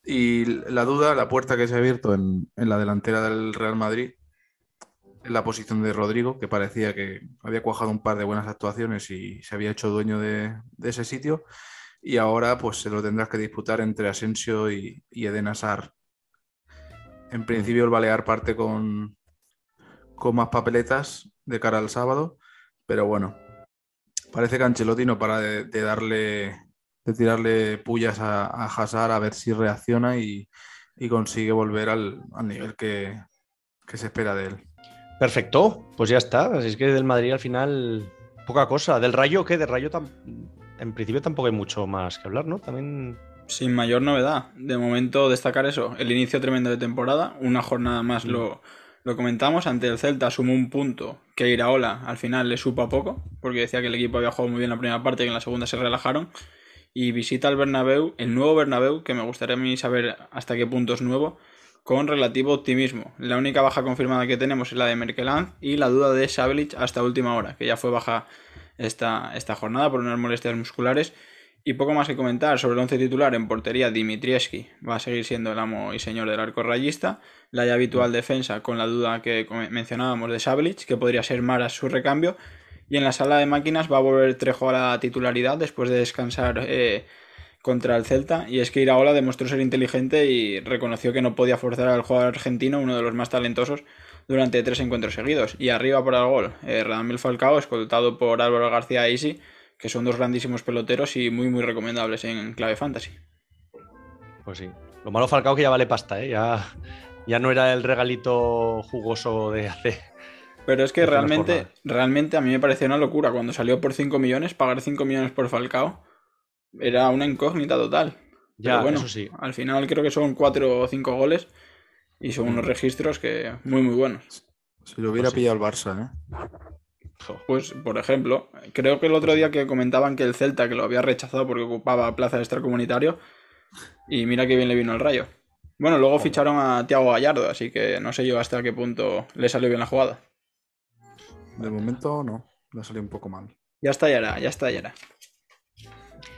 Y la duda, la puerta que se ha abierto en, en la delantera del Real Madrid, en la posición de Rodrigo, que parecía que había cuajado un par de buenas actuaciones y se había hecho dueño de, ese sitio. Y ahora pues se lo tendrás que disputar entre Asensio y, y Eden Hazard. En principio el Balear parte con, con más papeletas de cara al sábado, pero bueno, parece que Ancelotti no para de darle, de tirarle pullas a, a Hazard a ver si reacciona y, y consigue volver al, al nivel que, que se espera de él. Perfecto, pues ya está. Así es que del Madrid al final poca cosa. Del Rayo, ¿qué? Del Rayo tam- en principio tampoco hay mucho más que hablar, ¿no? También Sin mayor novedad. De momento destacar eso. El inicio tremendo de temporada. Una jornada más lo, lo comentamos. Ante el Celta sumó un punto que Iraola al final le supo a poco. Porque decía que el equipo había jugado muy bien la primera parte y que en la segunda se relajaron. Y visita el Bernabéu, el nuevo Bernabéu, que me gustaría a mí saber hasta qué punto es nuevo, con relativo optimismo. La única baja confirmada que tenemos es la de Merkeland y la duda de Sabelic hasta última hora, que ya fue baja esta, esta jornada por unas molestias musculares. Y poco más que comentar sobre el once titular en portería, Dimitrievski va a seguir siendo el amo y señor del arco rayista. La ya habitual defensa con la duda que mencionábamos de Sabelic, que podría ser Maras su recambio. Y en la sala de máquinas va a volver Trejo a la titularidad después de descansar eh, contra el Celta. Y es que Iraola demostró ser inteligente y reconoció que no podía forzar al jugador argentino, uno de los más talentosos, durante tres encuentros seguidos. Y arriba por el gol, eh, Radamel Falcao, escoltado por Álvaro García Easy, que son dos grandísimos peloteros y muy muy recomendables en clave fantasy. Pues sí. Lo malo Falcao que ya vale pasta, ¿eh? Ya, ya no era el regalito jugoso de hace. Pero es que realmente, realmente a mí me pareció una locura. Cuando salió por 5 millones, pagar 5 millones por Falcao era una incógnita total. Ya, Pero bueno, eso sí. al final creo que son 4 o 5 goles y son unos registros que muy muy buenos. Si lo hubiera Pues sí. pillado el Barça, ¿eh? Pues, por ejemplo, creo que el otro día que comentaban que el Celta, que lo había rechazado porque ocupaba plaza de extracomunitario, y mira que bien le vino el rayo. Bueno, luego ficharon a Tiago Gallardo, así que no sé yo hasta qué punto le salió bien la jugada. De momento no, le ha salido un poco mal. Ya estallará, ya estallará.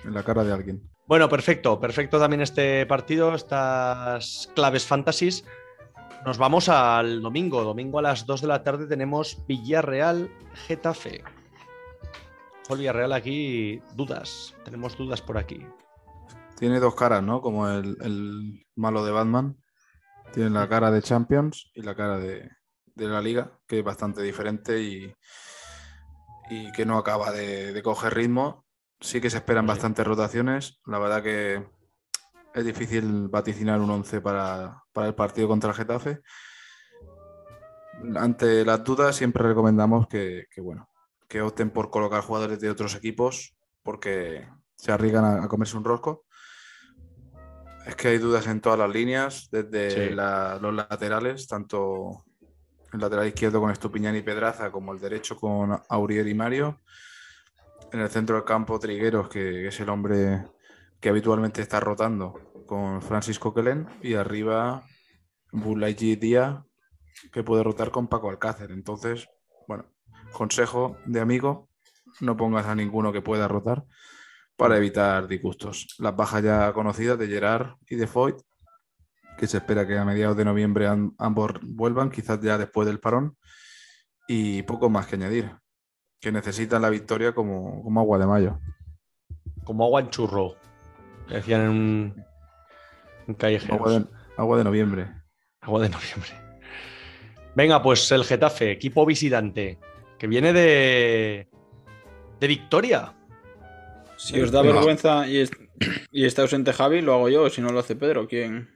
En la cara de alguien. Bueno, perfecto, perfecto también este partido, estas claves fantasies. Nos vamos al domingo. Domingo a las 2 de la tarde tenemos Villarreal Getafe. El Villarreal aquí, dudas. Tenemos dudas por aquí. tiene dos caras, ¿no? Como el, el malo de Batman. Tiene la cara de Champions y la cara de, de la liga, que es bastante diferente y, y que no acaba de, de coger ritmo. Sí que se esperan Sí. bastantes rotaciones. La verdad que es difícil vaticinar un 11 para, para el partido contra el Getafe. Ante las dudas siempre recomendamos que, que, bueno, que opten por colocar jugadores de otros equipos porque se arriesgan a, a comerse un rosco. Es que hay dudas en todas las líneas, desde Sí. la- los laterales, tanto el lateral izquierdo con Estupiñán y Pedraza, como el derecho con Aurier y Mario. En el centro del campo, Trigueros, que, es el hombre que habitualmente está rotando con Francisco Quelen. Y arriba, Bulaiji Díaz, que puede rotar con Paco Alcácer. Entonces, bueno, consejo de amigo, no pongas a ninguno que pueda rotar para evitar disgustos. Las bajas ya conocidas de Gerard y de Foyt, que se espera que a mediados de noviembre am- ambos vuelvan, quizás ya después del parón, y poco más que añadir, que necesitan la victoria como, como agua de mayo. Como agua en churro. que decían en un. Agua de, agua de noviembre. Agua de noviembre. Venga, pues el Getafe, equipo visitante, que viene de. de victoria. Si os da Venga. vergüenza y, es- y está ausente Javi, lo hago yo, si no lo hace Pedro. Quien,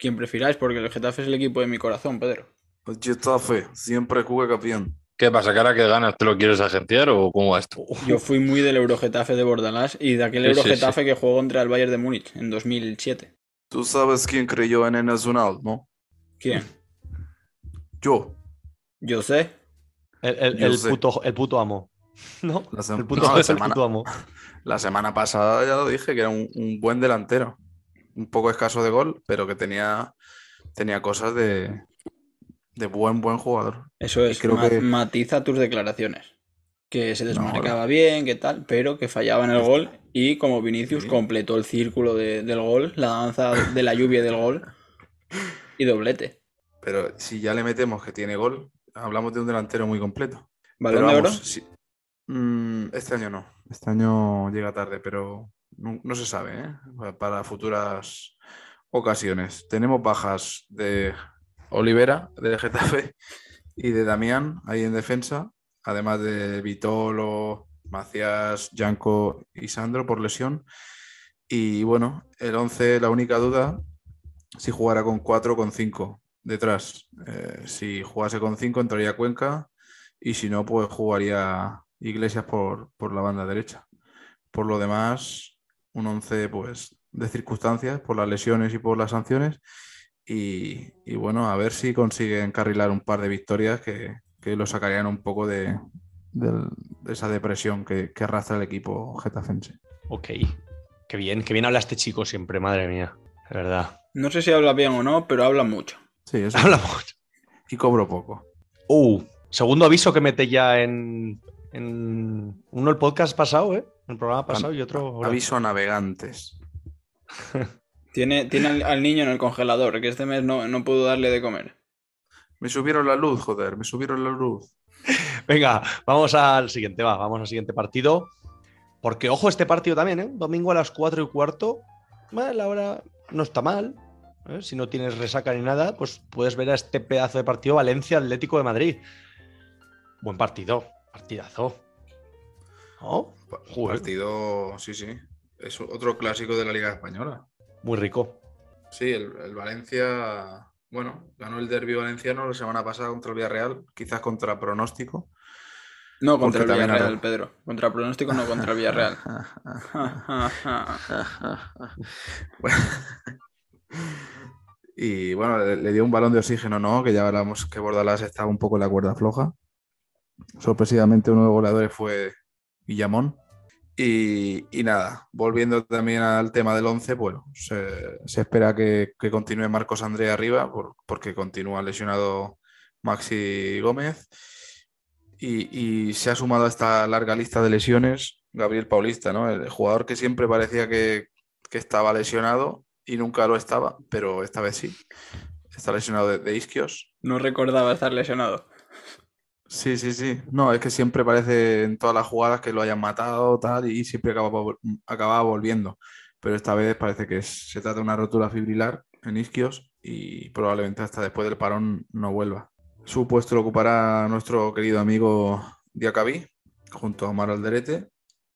quien prefiráis, porque el Getafe es el equipo de mi corazón, Pedro. El Getafe, siempre juega campeón. ¿Qué pasa? ¿Cara que ganas te lo quieres agenciar o cómo va esto? Yo fui muy del Eurogetafe de Bordalás y de aquel Sí, sí, Eurogetafe que jugó contra el Bayern de Múnich en 2007. Tú sabes quién creyó en el Nacional, ¿no? ¿Quién? Yo. Yo sé. El, el- Yo el sé. puto, el puto amo. ¿No? La sem- El puto, no, la el puto amo. La semana pasada ya lo dije, que era un, un buen delantero. Un poco escaso de gol, pero que tenía, tenía cosas de, de buen, buen jugador. Eso es. creo ma- que- Matiza tus declaraciones. Que se No, desmarcaba bien, que tal, pero que fallaba en el gol. Y como Vinicius Sí. completó el círculo de- del gol, la danza de la lluvia del gol y doblete. Pero si ya le metemos que tiene gol, hablamos de un delantero muy completo. ¿Balón de oro? Mm, este año no. Este año llega tarde, pero no, se sabe, ¿eh? Pa- Para futuras ocasiones. Tenemos bajas de Olivera, de Getafe, y de Damián ahí en defensa, además de Vitolo, Macías, Yanco y Sandro por lesión. Y bueno, el 11, la única duda, si jugara con 4 o con 5 detrás. Eh, si jugase con 5 entraría Cuenca y si no, pues jugaría Iglesias por, por la banda derecha. Por lo demás, un 11 pues, de circunstancias, por las lesiones y por las sanciones. Y, y bueno, a ver si consigue encarrilar un par de victorias que, que lo sacarían un poco de, de esa depresión que, que arrastra el equipo getafense. Ok. Qué bien, qué bien habla este chico siempre, madre mía. De verdad. No sé si habla bien o no, pero habla mucho. Sí, eso. Habla mucho. Y cobro poco. Uh, segundo aviso que mete ya en, en uno el podcast pasado, ¿eh? El programa pasado y otro. ahora. Aviso a navegantes. Tiene, tiene al, al niño en el congelador, que este mes no, no puedo darle de comer. Me subieron la luz, joder, me subieron la luz. Venga, vamos al siguiente, va, vamos al siguiente partido. Porque, ojo, este partido también, ¿eh? Domingo a las 4 y cuarto. Bueno, la hora no está mal. ¿eh? Si no tienes resaca ni nada, pues puedes ver a este pedazo de partido Valencia Atlético de Madrid. Buen partido, partidazo. Pa- Joder. Partido, sí, sí. Es otro clásico de la Liga Española. Muy rico. Sí, el, el Valencia, bueno, ganó el derbi valenciano la semana pasada contra el Villarreal, quizás contra pronóstico. No contra el Porque Villarreal, ahora- Pedro. Contra pronóstico, no contra el Villarreal. y bueno, le, le dio un balón de oxígeno, ¿no? Que ya hablamos que Bordalás estaba un poco en la cuerda floja. Sorpresivamente uno de los goleadores fue Guillamón. Y, y nada, volviendo también al tema del 11, bueno, se, espera que, continúe Marcos André arriba por- porque continúa lesionado Maxi Gómez. Y, se ha sumado a esta larga lista de lesiones Gabriel Paulista, ¿no? El jugador que siempre parecía que, que estaba lesionado y nunca lo estaba, pero esta vez sí. Está lesionado de, de isquios. No recordaba estar lesionado. Sí, sí, sí. No, es que siempre parece en todas las jugadas que lo hayan matado, tal, y siempre acababa volviendo. pero esta vez parece que se trata de una rotura fibrilar en isquios y probablemente hasta después del parón no vuelva. Su puesto lo ocupará nuestro querido amigo Diacabí, junto a Omar Alderete.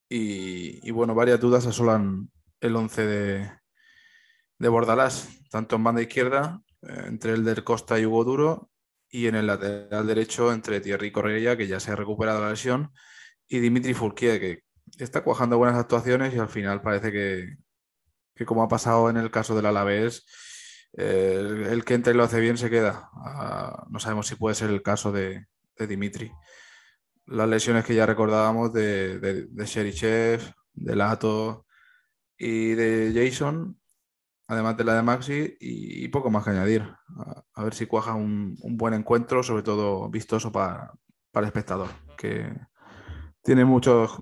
Y, y bueno, varias dudas asolan el 11 de, de Bordalás, tanto en banda izquierda, eh, entre el del Costa y Hugo Duro, y en el lateral derecho entre Thierry Correia, que ya se ha recuperado la lesión, y Dimitri Fourquier, que está cuajando buenas actuaciones y al final parece que, que como ha pasado en el caso del Alavés, eh, el, que entra y lo hace bien se queda. Ah, no sabemos si puede ser el caso de, de Dimitri. Las lesiones que ya recordábamos de, de, de de Lato y de Jason, además de la de Maxi, y, y poco más que añadir. A, a ver si cuaja un, un buen encuentro, sobre todo vistoso para, para el espectador, que tiene muchos,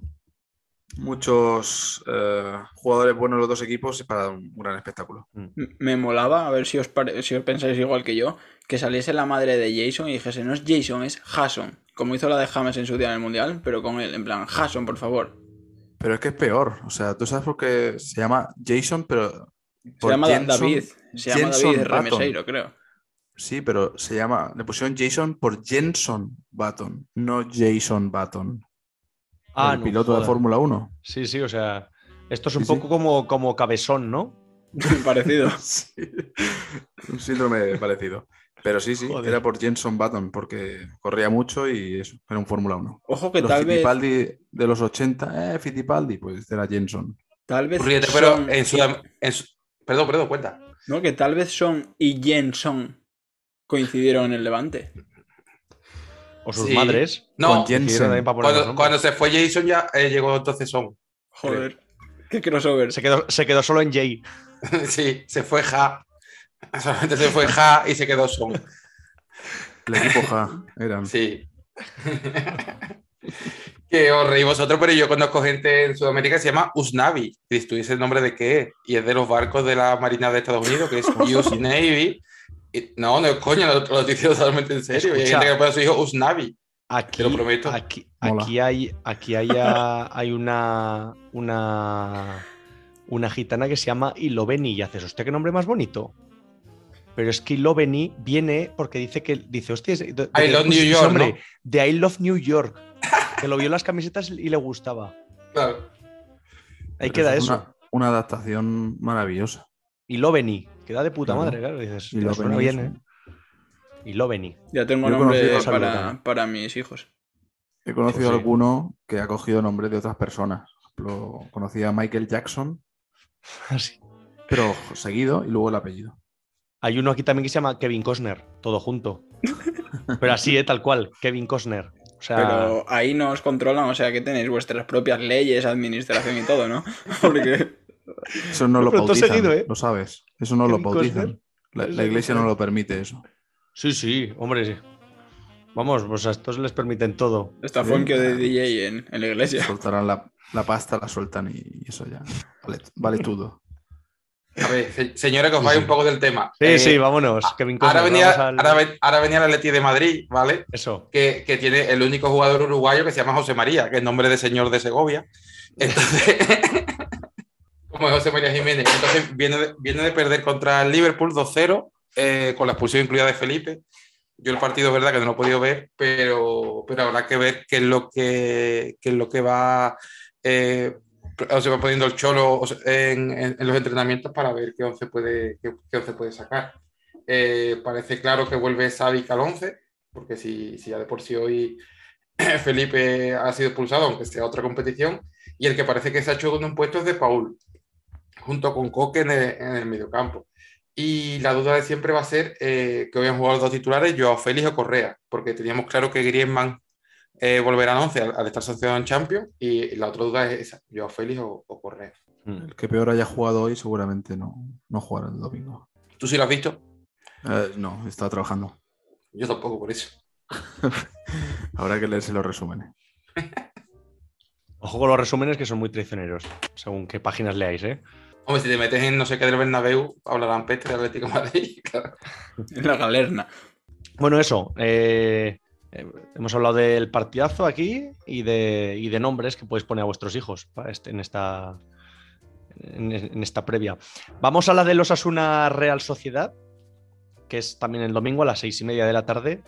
muchos eh, jugadores buenos los dos equipos para un gran espectáculo. M- Me molaba, a ver si os, pare- si os pensáis igual que yo, que saliese la madre de Jason y dijese, no es Jason, es Jason, como hizo la de James en su día en el Mundial, pero con él, en plan, Jason, por favor. Pero es que es peor. O sea, tú sabes por qué se llama Jason, pero. Se llama Jenson- David, se llama Jenson David. Remeseiro, creo. Sí, pero se llama. Le pusieron Jason por Jenson Button, no Jason Button. Ah, el no, piloto de. Fórmula 1. Sí, sí, o sea, esto es un Sí, sí. poco como, como cabezón, ¿no? Parecido. Sí. Un síndrome parecido. Pero sí, sí, Joder. era por Jenson Button, porque corría mucho y eso, era un Fórmula 1. Ojo que Los tal vez, Fittipaldi de los 80, eh, Fittipaldi, pues era Jenson. tal vez Ríete, pero son- en Sudam- en Su- Perdón, perdón, cuenta. No, que tal vez Son y Jenson coincidieron en el Levante. O sus Sí. madres. No, Con cuando, cuando se fue Jason ya eh, llegó entonces Son. Joder. Qué crossover. Se quedó, se quedó solo en Jay. sí, se fue Ja. Solamente se fue Ja y se quedó Son. El equipo Ja, eran. Sí. que os reí vosotros, pero yo conozco gente en Sudamérica que se llama Usnavi. Y estuviese el nombre de qué es. Y es de los barcos de la Marina de Estados Unidos, que es US Navy. Y- no, no es coño, lo, lo estoy diciendo totalmente en serio. Y hay gente que pone a su hijo Usnavi. Aquí, Te lo prometo. Aquí, hay, aquí hay, a- hay una, una, una gitana que se llama Iloveni y haces, hostia, qué nombre más bonito. Pero es que Iloveni viene porque dice que, dice, hostia, ¿de- de qué love pusiste New ese York, nombre? ¿no? De I Love New York. Que lo vio en las camisetas y le gustaba. Claro. Ahí Pero queda es eso. Una, una adaptación maravillosa. Iloveni. Queda de puta Claro. madre, claro. Dices, Iloveni suena es bien, un- ¿eh? Iloveni. Ya tengo Yo nombre para, para mis hijos. He conocido Pues sí. alguno que ha cogido nombres de otras personas. Por ejemplo, conocí a Michael Jackson, Así. pero seguido y luego el apellido. Hay uno aquí también que se llama Kevin Costner, todo junto. Pero así, ¿eh? tal cual, Kevin Costner. O sea, Pero ahí no os controlan, o sea que tenéis vuestras propias leyes, administración y todo, ¿no? Porque Eso no lo bautizan, seguido, ¿eh? lo sabes. Eso no lo bautizan. La, iglesia no lo permite eso. sí, sí, hombre, sí. Vamos, pues a estos les permiten todo. está Sí, Funkio de. DJ en, en la iglesia. Soltarán la, la pasta, la sueltan y eso ya. Vale, vale todo. A ver, se- señores, que os vais un poco del tema. Sí, Eh, sí, vámonos. Kevin Costner. Ahora venía, al- ahora, ven- ahora venía el Atleti de Madrid, ¿vale? Eso. que, que tiene el único jugador uruguayo que se llama José María, que es nombre de señor de Segovia. Entonces, como es José María Jiménez, entonces viene de, viene de perder contra el Liverpool 2-0, eh, con la expulsión incluida de Felipe. Yo el partido es verdad que no lo he podido ver, pero, pero habrá que ver qué es lo que, qué es lo que va, eh, o se va poniendo el cholo en, en- en los entrenamientos para ver qué once puede, qué, qué once puede sacar. Eh, parece claro que vuelve Savic al 11, porque si, si ya de por sí hoy Felipe ha sido expulsado, aunque sea otra competición, y el que parece que se ha hecho con un puesto es de Paul, junto con Coque en el, en el mediocampo. Y la duda de siempre va a ser eh, que hoy han jugado los dos titulares, Joao Félix o Correa, porque teníamos claro que Griezmann eh, volverá al 11 al, al estar sancionado en Champions, y la otra duda es esa, Joao Félix o, o Correa. El que peor haya jugado hoy seguramente no, no jugará el domingo. ¿Tú sí lo has visto? Eh, no, estaba trabajando. Yo tampoco, por eso. Habrá que leerse los resúmenes. Ojo con los resúmenes que son muy traicioneros, según qué páginas leáis, ¿eh? Hombre, si te metes en no sé qué del Bernabéu, hablarán peste de Atlético de Madrid, claro. En la galerna. Bueno, eso. eh, eh, hemos hablado del partidazo aquí y de, y de nombres que podéis poner a vuestros hijos para este- en, esta, en, en esta previa. Vamos a la de los Asuna Real Sociedad, que es también el domingo a las seis y media de la tarde.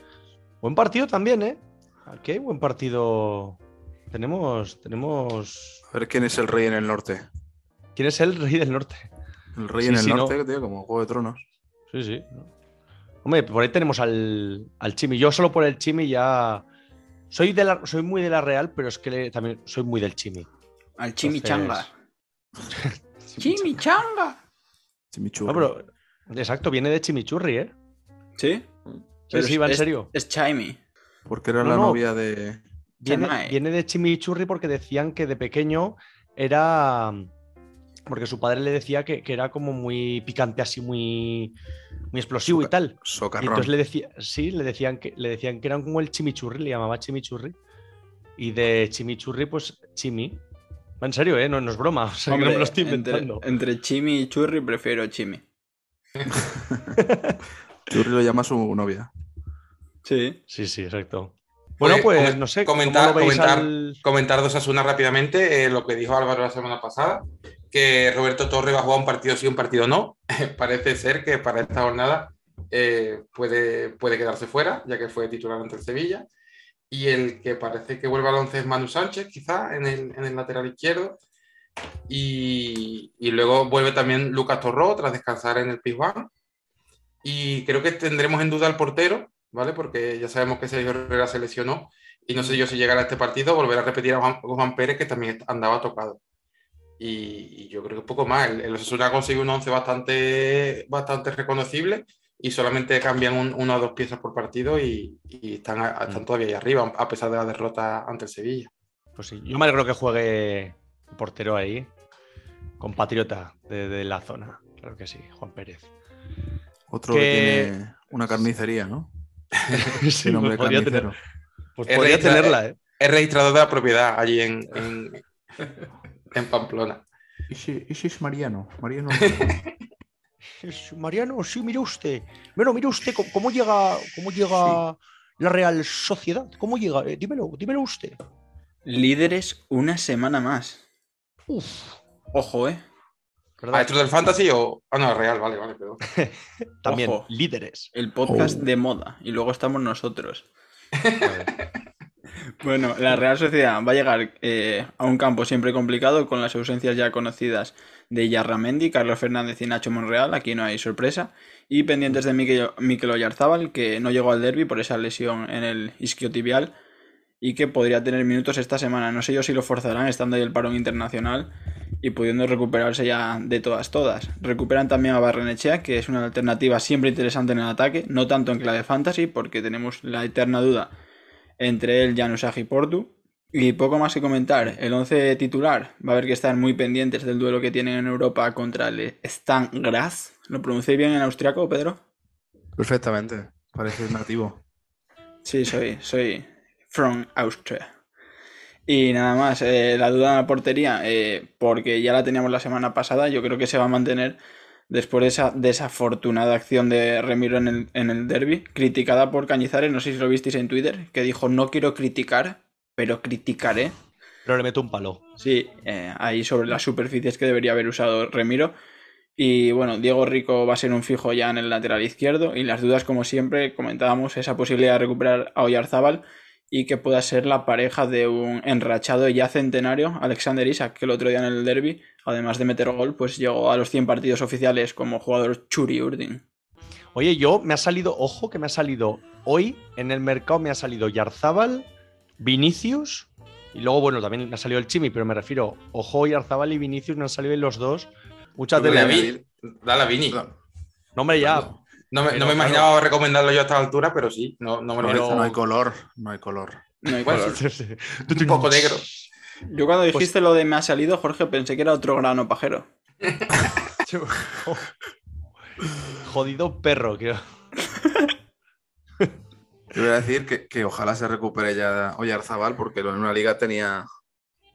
Buen partido también, ¿eh? Aquí hay buen partido. Tenemos, tenemos. A ver quién es el rey en el norte. ¿Quién es el rey del norte? El rey Sí, en el sí, ¿no? norte, tío, como Juego de Tronos. Sí, sí. Hombre, por ahí tenemos al, al Chimi. Yo solo por el Chimi ya. Soy, de la, soy muy de la Real, pero es que le- también soy muy del Chimi. Al chimichanga. Chimichanga. Chimichurri. No, pero, exacto, viene de Chimichurri, ¿eh? ¿Sí? Sí, Pero sí, va en es- serio. Es Chimey. Porque era No, la no. novia de. Viene, viene de Chimichurri porque decían que de pequeño era. Porque su padre le decía que, que era como muy picante, así muy, muy explosivo y tal. Y Socarrón. entonces le decía, sí, le decían que le decían que eran como el chimichurri, le llamaba chimichurri. Y de chimichurri, pues chimi. En serio, ¿eh? No, no es broma. O sea, que no me lo estoy entre, inventando. entre chimi y churri prefiero chimi. Churri lo llama su novia. Sí. Sí, sí, exacto. Bueno, Oye, pues no sé, comentar- ¿cómo lo veis comentar- al- Comentar dos Asuna rápidamente, eh, lo que dijo Álvaro la semana pasada, que Roberto Torre va a jugar un partido sí, un partido no. Parece ser que para esta jornada eh, puede, puede quedarse fuera, ya que fue titular ante el Sevilla. Y el que parece que vuelve al once es Manu Sánchez, quizá, en el, en el lateral izquierdo. Y, y luego vuelve también Lucas Torró, tras descansar en el Pizjuán. Y creo que tendremos en duda al portero, ¿vale? Porque ya sabemos que Sergio Herrera se lesionó. Y no sé yo si llegará a este partido, volver a repetir a Juan Pérez, que también andaba tocado. Y, y yo creo que un poco más. El, el Osasuna consigue un 11 bastante, bastante reconocible y solamente cambian un- una o dos piezas por partido y, y están, a- están todavía ahí arriba, a pesar de la derrota ante el Sevilla. Pues sí, yo me alegro que juegue el portero ahí, compatriota de, de la zona. Claro que sí, Juan Pérez. Otro Que- que, tiene una carnicería, ¿no? Sí, Ese nombre pues podría, tener- pues Es podría registra- tenerla, ¿eh? Es registrador de la propiedad allí en, en, en Pamplona. Ese, ese es Mariano. Mariano. Es- Mariano, sí, mire usted. Bueno, mire usted cómo, cómo llega, cómo llega la Real Sociedad. ¿Cómo llega? Eh, dímelo, dímelo usted. Líderes una semana más. Uf, Ojo, ¿eh? ¿verdad? ¿A esto del Fantasy o.? Ah, no, Real, vale, vale, perdón. También, ojo. líderes. El podcast Oh. de moda. Y luego estamos nosotros. Bueno, la Real Sociedad va a llegar eh, a un campo siempre complicado con las ausencias ya conocidas de Yarramendi, Carlos Fernández y Nacho Monreal, aquí no hay sorpresa, y pendientes de Mikel, Mikel Oyarzábal, que no llegó al derby por esa lesión en el isquiotibial y que podría tener minutos esta semana. No sé yo si lo forzarán estando ahí el parón internacional y pudiendo recuperarse ya de todas todas. Recuperan también a Barrenechea, que es una alternativa siempre interesante en el ataque, no tanto en clave fantasy, porque tenemos la eterna duda entre él, Janus y Portu. Y poco más que comentar. El 11 titular va a haber que estar muy pendientes del duelo que tienen en Europa contra el Stan Graz. ¿Lo pronuncié bien en austriaco, Pedro? Perfectamente. Parece nativo. Sí, soy, soy from Austria. Y nada más, eh, la duda en la portería, eh, porque ya la teníamos la semana pasada, yo creo que se va a mantener después de esa desafortunada acción de Remiro en el, en el derby, criticada por Cañizares, no sé si lo visteis en Twitter, que dijo no quiero criticar, pero criticaré. Pero le meto un palo. Sí, eh, ahí sobre las superficies que debería haber usado Remiro. Y bueno, Diego Rico va a ser un fijo ya en el lateral izquierdo. Y las dudas, como siempre, comentábamos esa posibilidad de recuperar a Oyarzábal y que pueda ser la pareja de un enrachado y ya centenario, Alexander Isak, que el otro día en el derby, además de meter gol, pues llegó a los 100 partidos oficiales como jugador Churi Urdin. Oye, yo me ha salido, ojo, que me ha salido hoy en el mercado, me ha salido Yarzábal, Vinicius, y luego, bueno, también me ha salido el Chimi, pero me refiero, ojo, Yarzábal y Vinicius me han salido los dos. Muchas de Dale a. Vini. No, hombre, ya. No me, no me claro. imaginaba recomendarlo yo a esta altura, pero sí, no, no me lo Pero- no hay color. No hay color. No hay color. Un poco negro. Yo cuando Pues- dijiste lo de me ha salido, Jorge, pensé que era otro grano pajero. Jodido perro, que. Yo voy a decir que, que ojalá se recupere ya Oyarzábal, porque en una liga tenía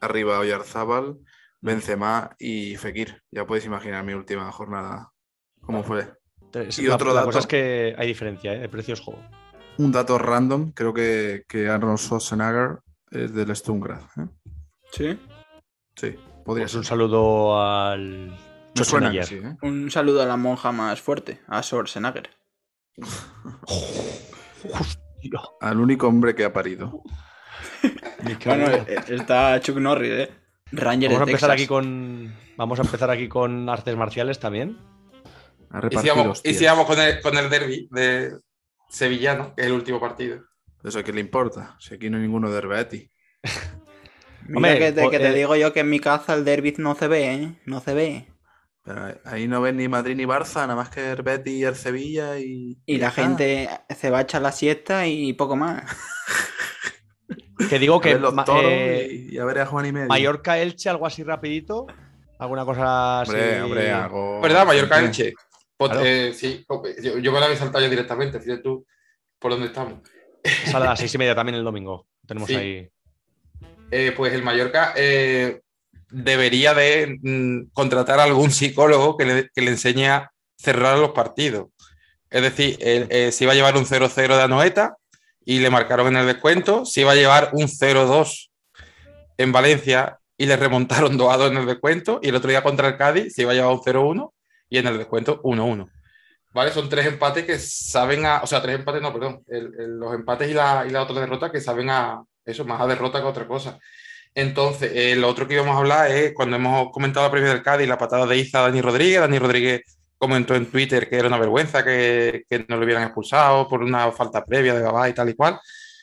arriba Oyarzábal, Benzema y Fekir. Ya podéis imaginar mi última jornada cómo fue. Y la, otro la dato. cosa es que hay diferencia ¿eh? de precios juego. Un dato random, creo que, que Arnold Schwarzenegger es del Sturm Graz. ¿eh? Sí. Sí, Podría Pues ser. un saludo al Me suena que Schwarzenegger. sí, ¿eh? Un saludo a la monja más fuerte, a Schwarzenegger. Hostia, Al único hombre que ha parido. Bueno, en- eh, está Chuck Norris, ¿eh? Ranger Vamos a de empezar Texas. aquí con. Vamos a empezar aquí con artes marciales también. Ha Y repartido sigamos, y sigamos con el, con el derby de Sevillano, que es el último partido. ¿Eso qué le importa? Si aquí no hay ninguno de Herbeti. Mira Hombre, que, te, te eh, digo yo que en mi casa el derby no se ve, ¿eh? No se ve. Pero ahí no ven ni Madrid ni Barça, nada más que Herbeti y el Sevilla y. Y la está. gente se va a echar la siesta y poco más. Que digo A que ver los ma- toros eh, y, y a ver a Juan y medio. Mallorca-Elche, algo así rapidito. ¿Alguna cosa así? Hombre, hombre, algo. ¿Verdad? Mallorca Hombre, Elche. Pues, Claro. eh, sí, yo, yo me la había saltado ya directamente, fíjate tú por dónde estamos. Sale a las seis y media también el domingo. Tenemos Sí. ahí. Eh, pues el Mallorca eh, debería de mm, contratar a algún psicólogo que le, que le enseñe a cerrar los partidos. Es decir, eh, se iba a llevar un 0-0 de Anoeta y le marcaron en el descuento, se iba a llevar un 0-2 en Valencia y le remontaron 2 a 2 en el descuento y el otro día contra el Cádiz se iba a llevar un 0-1 y en el descuento 1-1. ¿Vale? Son tres empates que saben a. O sea, tres empates, no, perdón. el- el- los empates y la, y la otra derrota que saben a. Eso, más a derrota que a otra cosa. Entonces, eh, lo otro que íbamos a hablar es cuando hemos comentado la previa del Cádiz, la patada de Iza a Dani Rodríguez. Dani Rodríguez comentó en Twitter que era una vergüenza que, que no lo hubieran expulsado por una falta previa de Babá y tal y cual.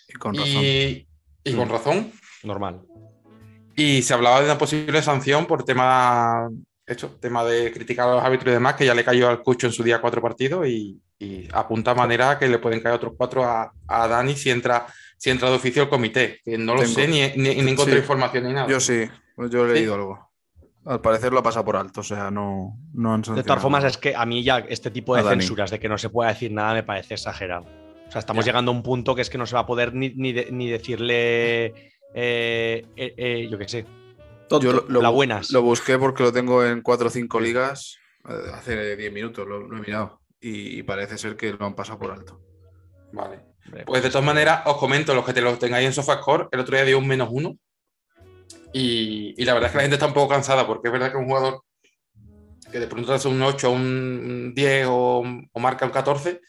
Y con razón. Y, y con Mm. razón. Normal. Y se hablaba de una posible sanción por tema, esto, tema de criticar a los árbitros y demás, que ya le cayó al Cucho en su día cuatro partidos y, y apunta a manera que le pueden caer otros cuatro a, a Dani si entra, si entra de oficio el comité, que no lo Tengo- sé ni, ni, ni encontré Sí. información ni nada. Yo sí, yo he ¿Sí? leído algo. Al parecer lo ha pasado por alto, o sea, no, no han De todas formas, es que a mí ya este tipo de A Dani. censuras de que no se pueda decir nada me parece exagerado. O sea, estamos Ya. llegando a un punto que es que no se va a poder ni, ni, de- ni decirle, eh, eh, eh, yo qué sé, Yo lo, lo- la buenas. lo busqué porque lo tengo en 4 o 5 ligas eh, hace 10 minutos, lo, lo he mirado. Y, y parece ser que lo han pasado por alto. Vale. Pues de todas maneras, os comento, los que te lo tengáis en SofaScore, el otro día dio un menos uno. Y, y la verdad es que la gente está un poco cansada porque es verdad que un jugador que de pronto hace un 8, un 10 o, o marca un 14,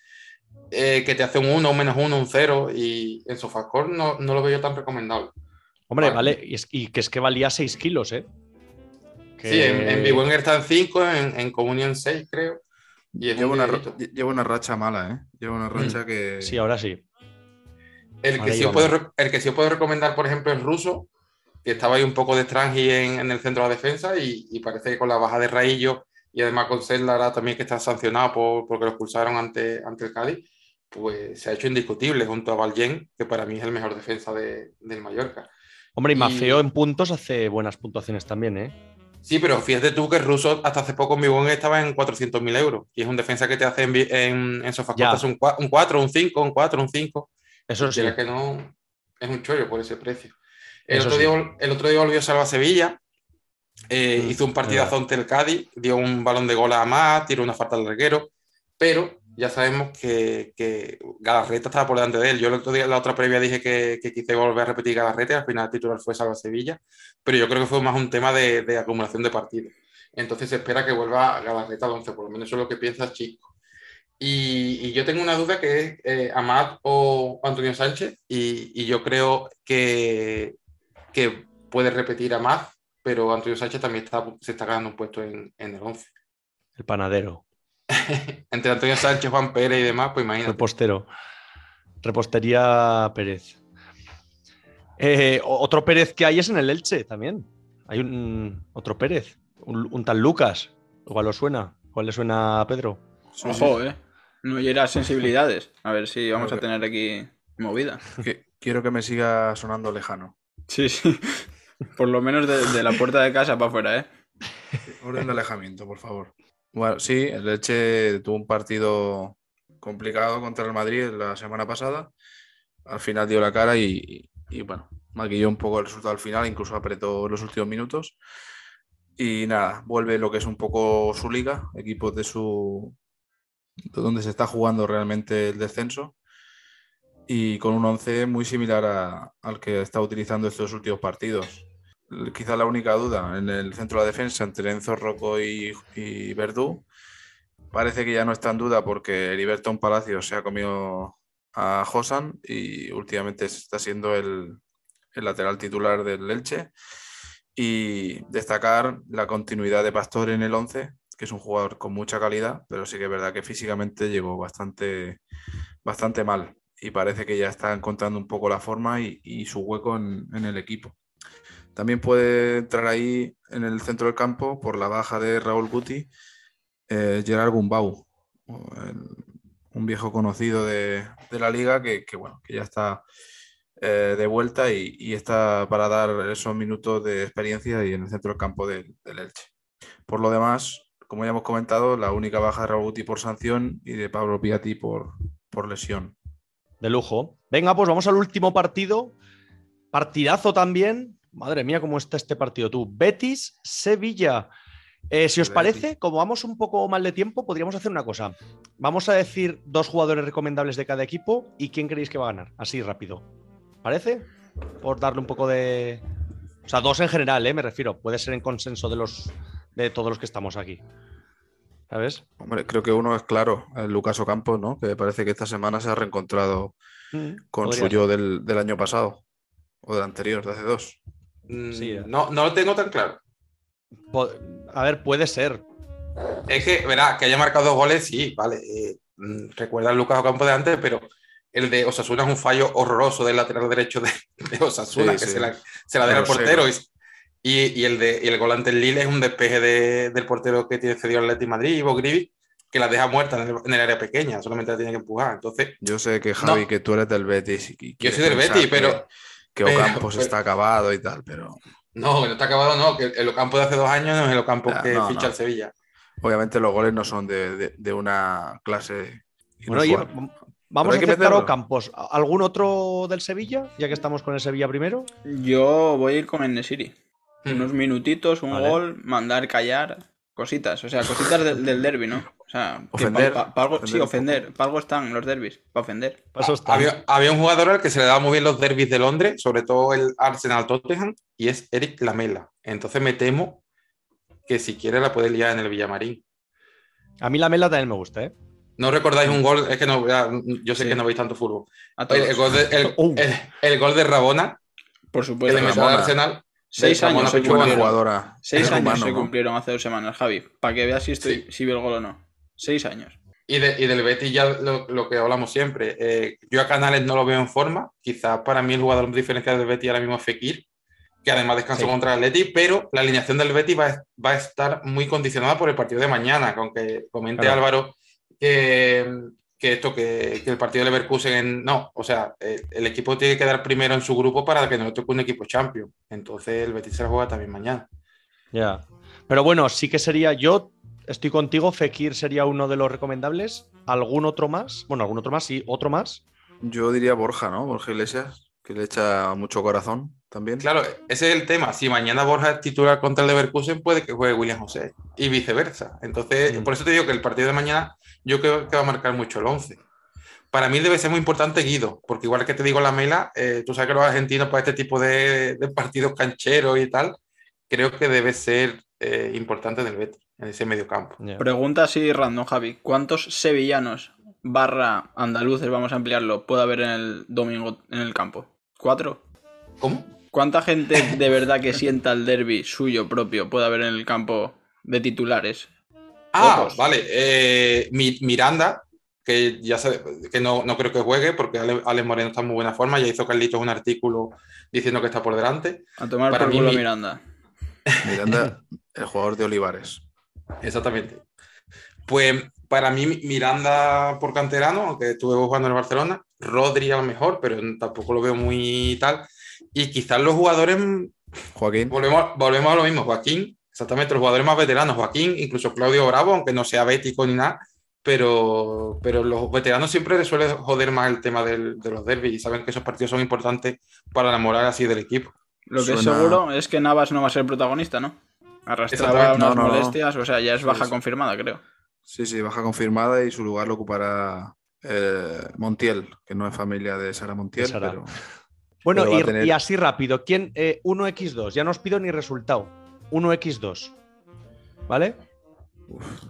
eh, que te hace un 1, un menos 1, un 0 y en SofaScore no, no lo veo yo tan recomendable. Hombre, vale. vale, y, es- y que es que valía 6 kilos, ¿eh? Que- Sí, en, en Big Wenger está en 5, en, en Communion 6, creo. Y Lleva un una, lleva racha mala, ¿eh? Lleva una racha que. Sí, ahora sí. El que, sí os puedo, mal. re- el que sí os puedo recomendar, por ejemplo, es Russo, que estaba ahí un poco de Strangi en, en el centro de la defensa y, y parece que con la baja de Raillo y además con Sellara también que está sancionado por, porque lo expulsaron ante, ante el Cádiz, pues se ha hecho indiscutible junto a Valjen, que para mí es el mejor defensa de- del Mallorca. Hombre, y Y- Mafeo en puntos hace buenas puntuaciones también, ¿eh? Sí, pero fíjate tú que Russo hasta hace poco en Bigón estaba en 400.000 euros y es un defensa que te hace en, en, en un, cua- un 4, un 5, un 4, un 5. Eso sí. Que no, es un chollo por ese precio. El, Eso otro, sí. día, el otro día volvió Salva Sevilla, eh, Mm, hizo un partidazo verdad. ante el Cádiz, dio un balón de gol a Amat, tiró una falta al larguero, pero ya sabemos que, que Galarreta estaba por delante de él. Yo el otro día, la otra previa, dije que, que quise volver a repetir Galarreta y al final el titular fue Salva Sevilla, pero yo creo que fue más un tema de, acumulación de partidos. Entonces se espera que vuelva Galarreta al 11, por lo menos eso es lo que piensa Chico. Y, yo tengo una duda que es eh, o Antonio Sánchez, y, yo creo que, que puede repetir Amat, pero Antonio Sánchez también se está ganando un puesto en, en el 11. El panadero, Entre Antonio Sánchez, Juan Pérez y demás, pues imagínate. repostero. Repostería Pérez. Eh, otro Pérez que hay es en el Elche también. Hay un otro Pérez, un, un tal Lucas. Igual lo suena. ¿Cuál le suena a Pedro? Sí, sí. Ojo, eh. No hiera sensibilidades. A ver si vamos a que- tener aquí movida. Que- quiero que me siga sonando lejano. Sí, sí. Por lo menos de, de la puerta de casa para afuera, ¿eh? Orden de alejamiento, por favor. Sí, el Leche tuvo un partido complicado contra el Madrid la semana pasada. Al final dio la cara y, bueno, maquilló un poco el resultado al final, incluso apretó los últimos minutos. Y nada, vuelve lo que es un poco su liga, equipos de su. de donde se está jugando realmente el descenso. Y con un 11 muy similar al que está utilizando estos últimos partidos. Quizá la única duda en el centro de la defensa entre Enzo Rocco y, Verdú. Parece que ya no está en duda porque Heriberton Palacio se ha comido a Josan y últimamente está siendo el, lateral titular del Elche. Y destacar la continuidad de Pastor en el 11, que es un jugador con mucha calidad, pero sí que es verdad que físicamente llegó bastante, bastante mal y parece que ya está encontrando un poco la forma y, su hueco en, el equipo. También puede entrar ahí en el centro del campo por la baja de Raúl Guti, eh, Gerard Gumbau, un viejo conocido de, la liga que, bueno, que ya está eh, de vuelta y, está para dar esos minutos de experiencia y en el centro del campo del, del Elche. Por lo demás, como ya hemos comentado, la única baja de Raúl Guti por sanción y de Pablo Piatti por, por lesión. De lujo. Venga, pues vamos al último partido. Partidazo también. Madre mía, cómo está este partido tú. Betis, Sevilla. Eh, si os parece, como vamos un poco mal de tiempo, podríamos hacer una cosa. Vamos a decir dos jugadores recomendables de cada equipo y quién creéis que va a ganar. Así rápido. ¿Parece? Por darle un poco de. O sea, dos en general, ¿eh? me refiero. Puede ser en consenso de los de todos los que estamos aquí. ¿Sabes? Hombre, creo que uno es claro, el Lucas Ocampo, ¿no? Que parece que esta semana se ha reencontrado mm, con su yo del, del, año pasado o del anterior, de hace dos. Mm, sí, no, no lo tengo tan claro. A ver, puede ser. Es que, verá, que haya marcado dos goles, sí, vale. Eh, recuerda el Lucas Ocampo de antes, pero el de Osasuna es un fallo horroroso del lateral derecho de, de Osasuna, sí, que sí. se la, se la deja al portero y, y, y, el de, y el gol ante el Lille es un despeje de, del portero que tiene cedido el Atleti Madrid, Ivo Grivi, que la deja muerta en el, en el, área pequeña, solamente la tiene que empujar. Entonces, yo sé que Javi, no, que tú eres del Betis. Y yo soy del Betis, pero. Que, Ocampos pero, está acabado y tal, pero. No, que no está acabado, no, que el Ocampo de hace dos años no es el Ocampo ya, que no, ficha no. el Sevilla. Obviamente los goles no son de, de, de una clase. Bueno, y vamos a aceptar a Ocampos. ¿Algún otro del Sevilla? Ya que estamos con el Sevilla primero. Yo voy a ir con Enesiri. Unos minutitos, un vale. gol, mandar callar, cositas, o sea, cositas del, del derby, ¿no? O sea, ofender, pa, pa, pa algo, ofender sí, ofender, para algo están los derbis, para ofender. Había, había, un jugador al que se le daba muy bien los derbis de Londres, sobre todo el Arsenal Tottenham, y es Eric Lamela. Entonces me temo que si quiere la puede liar en el Villamarín. A mí Lamela también me gusta, ¿eh? No recordáis un gol, es que no, yo sé sí. que no veis tanto fútbol. El, el, gol de, el, uh. el, gol de Rabona, por supuesto, metió al Arsenal, Seis años, se cumplieron, jugadora. Seis años humano, se cumplieron hace dos semanas, Javi, para que veas si, estoy, sí. si veo el gol o no. Seis años. Y, de, y del Betis ya lo, lo, que hablamos siempre. Eh, yo a Canales no lo veo en forma. Quizás para mí el jugador diferencial del Betis ahora mismo es Fekir, que además descansó sí. contra el Atleti, pero la alineación del Betis va, va, a estar muy condicionada por el partido de mañana, aunque comente claro. Álvaro que, que esto, que, que, el partido de Leverkusen, en, no, o sea, el, el, equipo tiene que quedar primero en su grupo para que no toque un equipo champion. Entonces el Betis se la juega también mañana. Ya. Yeah. Pero bueno, sí que sería, yo estoy contigo, Fekir sería uno de los recomendables. ¿Algún otro más? Bueno, algún otro más, sí, otro más. Yo diría Borja, ¿no? Borja Iglesias, que le echa mucho corazón también. Claro, ese es el tema. Si mañana Borja es titular contra el Leverkusen, puede que juegue William José y viceversa. Entonces, mm. por eso te digo que el partido de mañana yo creo que va a marcar mucho el 11. Para mí debe ser muy importante Guido, porque igual que te digo la mela, eh, tú sabes que los argentinos para este tipo de, de, partidos cancheros y tal, creo que debe ser eh, importante en el Betis, en ese medio campo. Yeah. Pregunta así random, Javi. ¿Cuántos sevillanos barra andaluces, vamos a ampliarlo, puede haber en el domingo en el campo? ¿Cuatro? ¿Cómo? ¿Cuánta gente de verdad que sienta el derby suyo propio puede haber en el campo de titulares? Ah, Ojos. vale. Eh, Miranda, que ya sabe, que no, no, creo que juegue porque Ale, Ale, Moreno está en muy buena forma. Ya hizo Carlitos un artículo diciendo que está por delante. A tomar Para por mí, culo Miranda. Miranda, el jugador de Olivares. Exactamente. Pues para mí, Miranda por canterano, aunque estuve jugando en el Barcelona, Rodri a lo mejor, pero tampoco lo veo muy tal. Y quizás los jugadores. Joaquín. Volvemos, volvemos a lo mismo. Joaquín, exactamente, los jugadores más veteranos. Joaquín, incluso Claudio Bravo, aunque no sea bético ni nada. Pero, pero los veteranos siempre les suele joder más el tema del, de los derbis y saben que esos partidos son importantes para la moral así del equipo. Lo que Suena... es seguro es que Navas no va a ser protagonista, ¿no? Arrastraba unas no, no, molestias, o sea, ya es baja sí, confirmada, creo. Sí, sí, baja confirmada y su lugar lo ocupará eh, Montiel, que no es familia de Sara Montiel, Sara. pero Bueno, Pero y, a tener- y así rápido, ¿quién? Eh, 1x2, ya no os pido ni resultado. 1x2. ¿Vale?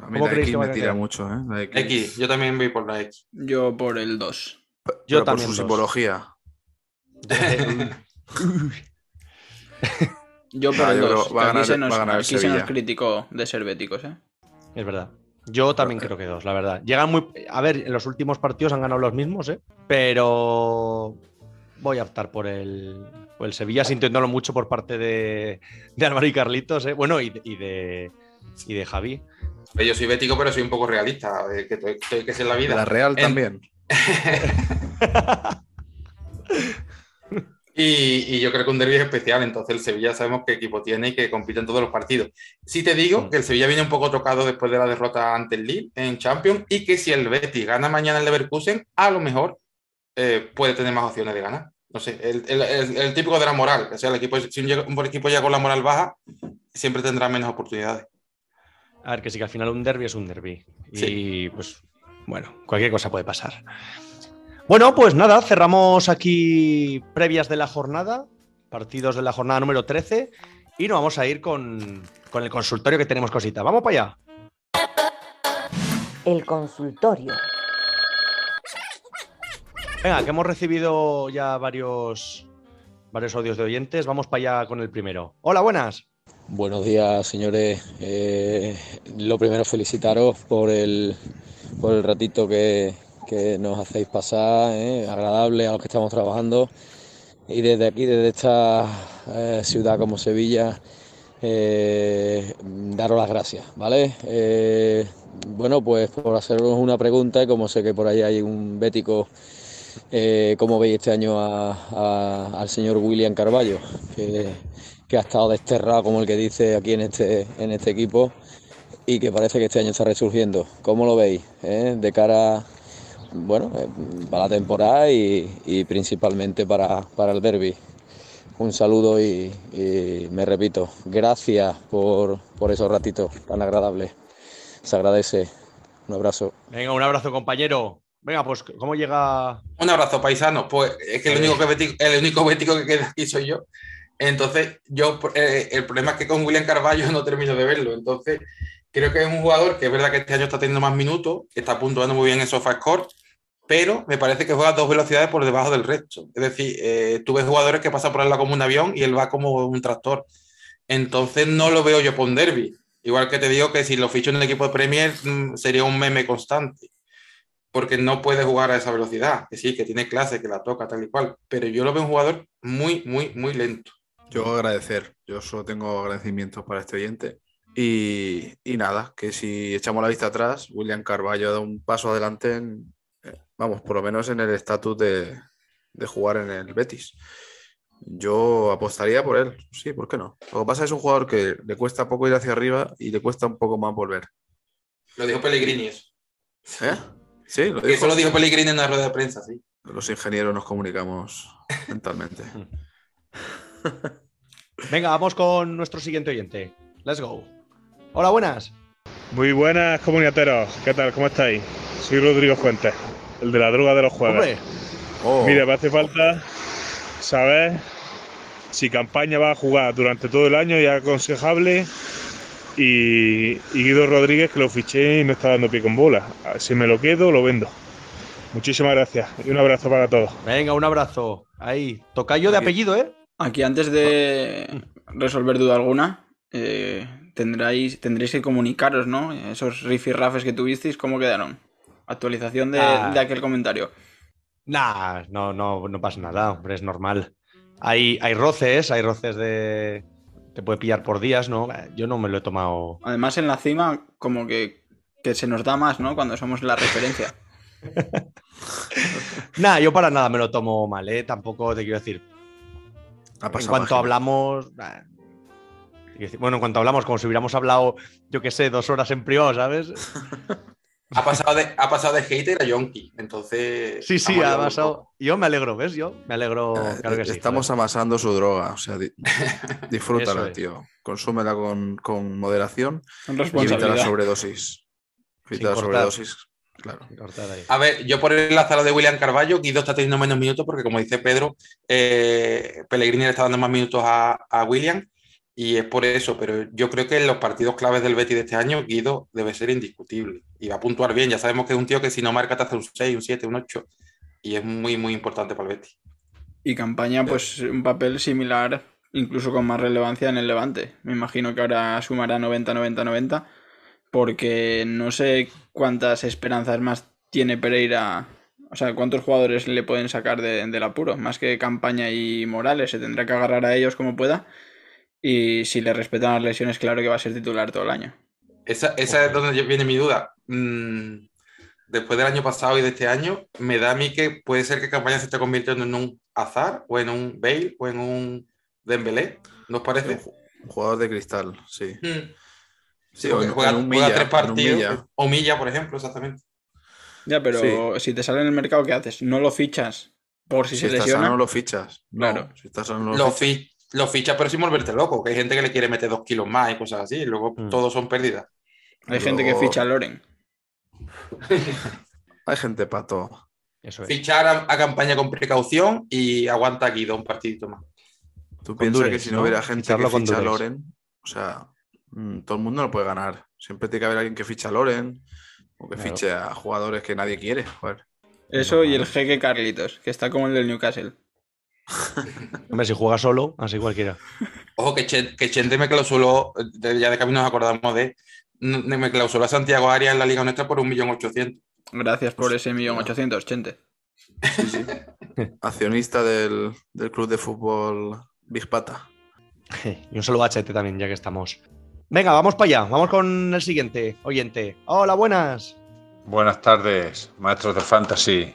A mí ¿Cómo la X me tira mucho, ¿eh? La X. X, yo también voy por la X. Yo por el 2. Yo Pero también Por su dos. simbología. Yo por el yo 2. creo va a Aquí, ganar- se nos, va a ganar el aquí se nos criticó de ser béticos, ¿eh? Es verdad. Yo también creo que dos, la verdad. Llegan muy. A ver, en los últimos partidos han ganado los mismos, ¿eh? Pero voy a optar por el, por el Sevilla, sintiéndolo mucho por parte de, de Álvaro y Carlitos, ¿eh? Bueno, y de, y de, y de Javi. Yo soy bético, pero soy un poco realista, eh, que, que, que es en la vida. La Real En- también. Y, y yo creo que un derbi es especial, entonces el Sevilla sabemos qué equipo tiene y que compite en todos los partidos. Sí te digo que el Sevilla viene un poco tocado después de la derrota ante el Lille en Champions y que si el Betis gana mañana el Leverkusen, a lo mejor eh, puede tener más opciones de ganar. No sé, el, el- el- el típico de la moral, o sea, el equipo, si un, un equipo llega con la moral baja, siempre tendrá menos oportunidades. A ver, que sí que al final un derby es un derby. Y Sí. pues, bueno, cualquier cosa puede pasar. Bueno, pues nada, cerramos aquí previas de la jornada, partidos de la jornada número 13, y nos vamos a ir con, con el consultorio que tenemos cositas. Vamos para allá. El consultorio. Venga, que hemos recibido ya varios, varios audios de oyentes. Vamos para allá con el primero. Hola, buenas. Buenos días, señores. Eh, lo primero, felicitaros por el, por el ratito que, que nos hacéis pasar, eh, agradable a los que estamos trabajando. Y desde aquí, desde esta eh, ciudad como Sevilla, eh, daros las gracias, ¿vale? Bueno, pues por haceros una pregunta, y como sé que por ahí hay un bético, ¿cómo veis este año al señor William Carballo? Que, ha estado desterrado, como el que dice aquí en este, en este equipo, y que parece que este año está resurgiendo. ¿Cómo lo veis? De cara, bueno, eh, para la temporada y, y principalmente para, para el derby. Un saludo y, y me repito, gracias por, por esos ratitos tan agradables. Se agradece. Un abrazo. Venga, un abrazo, compañero. Venga, pues, ¿cómo llega? Un abrazo, paisano. Pues es que el único, que el único bético que queda aquí soy yo. Entonces, yo eh, el problema es que con William Carballo no termino de verlo. Entonces, creo que es un jugador que es verdad que este año está teniendo más minutos, está puntuando muy bien en SofaScore, pero me parece que juega a dos velocidades por debajo del resto. Es decir, eh, tú ves jugadores que pasan por él como un avión y él va como un tractor. Entonces, no lo veo yo por un derby. Igual que te digo que si lo ficho en un equipo de Premier mm, sería un meme constante porque no puede jugar a esa velocidad. Que sí, que tiene clase, que la toca, tal y cual. Pero yo lo veo un jugador muy, muy, muy lento. Yo agradecer, yo solo tengo agradecimientos para este oyente. Y, y nada, que si echamos la vista atrás, William Carballo ha dado un paso adelante, en, eh, vamos, por lo menos en el estatus de, de jugar en el Betis. Yo apostaría por él, sí, ¿por qué no? Lo que pasa es un jugador que le cuesta poco ir hacia arriba y le cuesta un poco más volver. Lo dijo Pellegrini eso. ¿Eh? Sí, lo dijo. eso lo dijo Pellegrini en una rueda de prensa, sí. Los ingenieros nos comunicamos mentalmente. Venga, vamos con nuestro siguiente oyente. Let's go. Hola, buenas. Muy buenas comunitateros, ¿qué tal? ¿Cómo estáis? Soy Rodrigo Fuentes, el de la droga de los jueves. Oh, Mira, me hace falta saber si campaña va a jugar durante todo el año y es aconsejable. Y, y Guido Rodríguez, que lo fiché y no está dando pie con bola. Si me lo quedo, lo vendo. Muchísimas gracias y un abrazo para todos. venga, un abrazo. Ahí, tocayo de apellido, ¿eh? Aquí antes de resolver duda alguna, eh, tendréis, tendréis que comunicaros, ¿no? Esos rifirrafes que tuvisteis, ¿cómo quedaron? Actualización de, Ah. de aquel comentario. Nah, no, no, no pasa nada, hombre, es normal. Hay, hay roces, hay roces de. Te puede pillar por días, ¿no? Yo no me lo he tomado. Además, en la cima, como que, que se nos da más, ¿no? Cuando somos la referencia. Nah, yo para nada me lo tomo mal, ¿eh? Tampoco te quiero decir. ha En cuanto página. hablamos. Bueno, en cuanto hablamos, como si hubiéramos hablado, yo qué sé, dos horas en privado, ¿sabes? Ha pasado de, ha pasado de hater a yonki. Entonces. Sí, sí, ha pasado. Yo me alegro, ¿ves? Yo me alegro, claro que sí. Estamos amasando su droga, o sea, di- disfrútala, es. tío. Consúmela con, con moderación Con y evita la sobredosis. Evita la sobredosis. Claro. A ver, yo por enlazar lo de William Carballo, Guido está teniendo menos minutos porque, como dice Pedro, eh, Pellegrini le está dando más minutos a, a William y es por eso. Pero yo creo que en los partidos claves del Betis de este año, Guido debe ser indiscutible y va a puntuar bien. Ya sabemos que es un tío que si no marca te hace un 6, un 7, un 8 y es muy, muy importante para el Betis. Y campaña, pues un papel similar, incluso con más relevancia en el Levante. Me imagino que ahora sumará 90, 90, 90, porque no sé cuántas esperanzas más tiene Pereira. O sea, cuántos jugadores le pueden sacar de- del apuro, más que campaña y Morales. Se tendrá que agarrar a ellos como pueda. Y si le respetan las lesiones, claro que va a ser titular todo el año. Esa, esa es donde viene mi duda. Mm, después del año pasado y de este año, me da a mí que puede ser que campaña se esté convirtiendo en un Azar o en un Bale o en un Dembélé. ¿No os parece? Un jugador de cristal, sí. Mm. Sí, Porque o en- juega, en un juega Milla, tres en partidos. Milla. O Milla, por ejemplo, exactamente. Ya, pero si te sale en el mercado, ¿qué haces? ¿No lo fichas por si, Si se estás lesiona? sano, lo fichas. No, Claro. Si estás sano, no lo Lo, fichas. Lo fichas, pero sin volverte loco, que hay gente que le quiere meter dos kilos más y cosas así, y luego Mm. todos son pérdidas. Hay gente que ficha a Loren. Hay gente pato. Eso es. Fichar a, a campaña con precaución y aguanta Guido un partidito más. Tú Con piensas que si no ¿no? hubiera gente Ficharlo que ficha a. Loren, o sea, mm, todo el mundo no puede ganar. Siempre tiene que haber alguien que ficha a Loren o que Claro. fiche a jugadores que nadie quiere. Joder. Eso y el jeque Carlitos, que está como el del Newcastle. Hombre, si juega solo, así cualquiera. Ojo, que, que Chente me clausuló, ya de camino nos acordamos de, me clausuló a Santiago Arias en la Liga Nuestra por un millón ochocientos. Gracias por ese Hostia. millón ochocientos, Chente. Sí, sí. Accionista del, del club de fútbol Big Pata. Y un saludo a Chete también, ya que estamos. Venga, vamos para allá. Vamos con el siguiente oyente. Hola, buenas. Buenas tardes, maestros de Fantasy.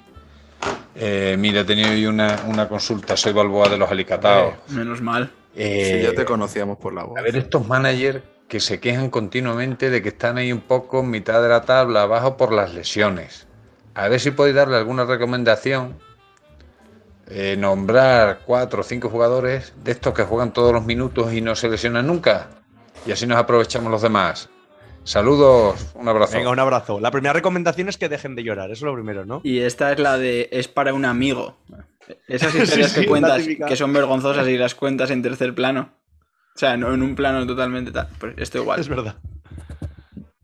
Eh, mira, he tenido hoy una, una consulta. Soy Balboa de los Alicataos. Menos mal. Eh, ya te conocíamos por la voz. a ver, estos managers que se quejan continuamente de que están ahí un poco en mitad de la tabla, abajo por las lesiones. A ver si podéis darle alguna recomendación. Eh, nombrar cuatro o cinco jugadores de estos que juegan todos los minutos y no se lesionan nunca. Y así nos aprovechamos los demás. Saludos, un abrazo. Venga, un abrazo. La primera recomendación es que dejen de llorar. Eso es lo primero, ¿no? Y esta es la de es para un amigo. Esas historias sí, que cuentas que son vergonzosas y las cuentas en tercer plano. O sea, no en un plano totalmente tal. Pues esto igual. Es verdad.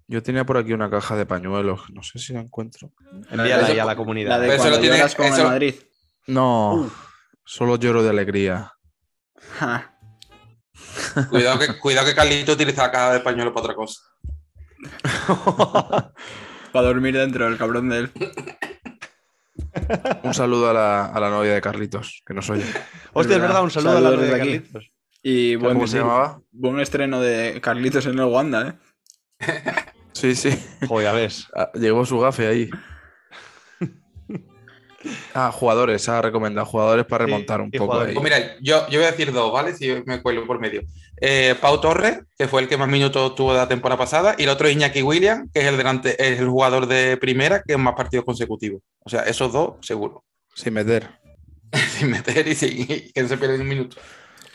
Yo tenía por aquí una caja de pañuelos. No sé si la encuentro. Envíala ahí Eso- a la comunidad. La de Pero cuando lo tiene- lloras con eso- el Madrid. No, solo lloro de alegría. Ja. Cuidado que, cuidado que Carlito utiliza la caja de pañuelo para otra cosa. Para dormir dentro, el cabrón de él. Un saludo a la, a la novia de Carlitos, que nos oye. Hostia, es verdad. Un saludo a la novia de desde aquí. Carlitos. Y buen, ¿Cómo se llamaba? buen estreno de Carlitos en el Wanda, ¿eh? Sí, sí. Joder, ves. Ah, Llegó su gafe ahí. Ah, jugadores, ha recomendado jugadores para Sí, remontar un poco ahí. Pues mira, yo, yo voy a decir dos, ¿vale? Si me cuelo por medio. Eh, Pau Torres, que fue el que más minutos tuvo la temporada pasada, y el otro Iñaki William, que es el, delante, es el jugador de primera que más partidos consecutivos. O sea, esos dos, seguro. Sin meter. sin meter y, sin, y que no se pierden un minuto.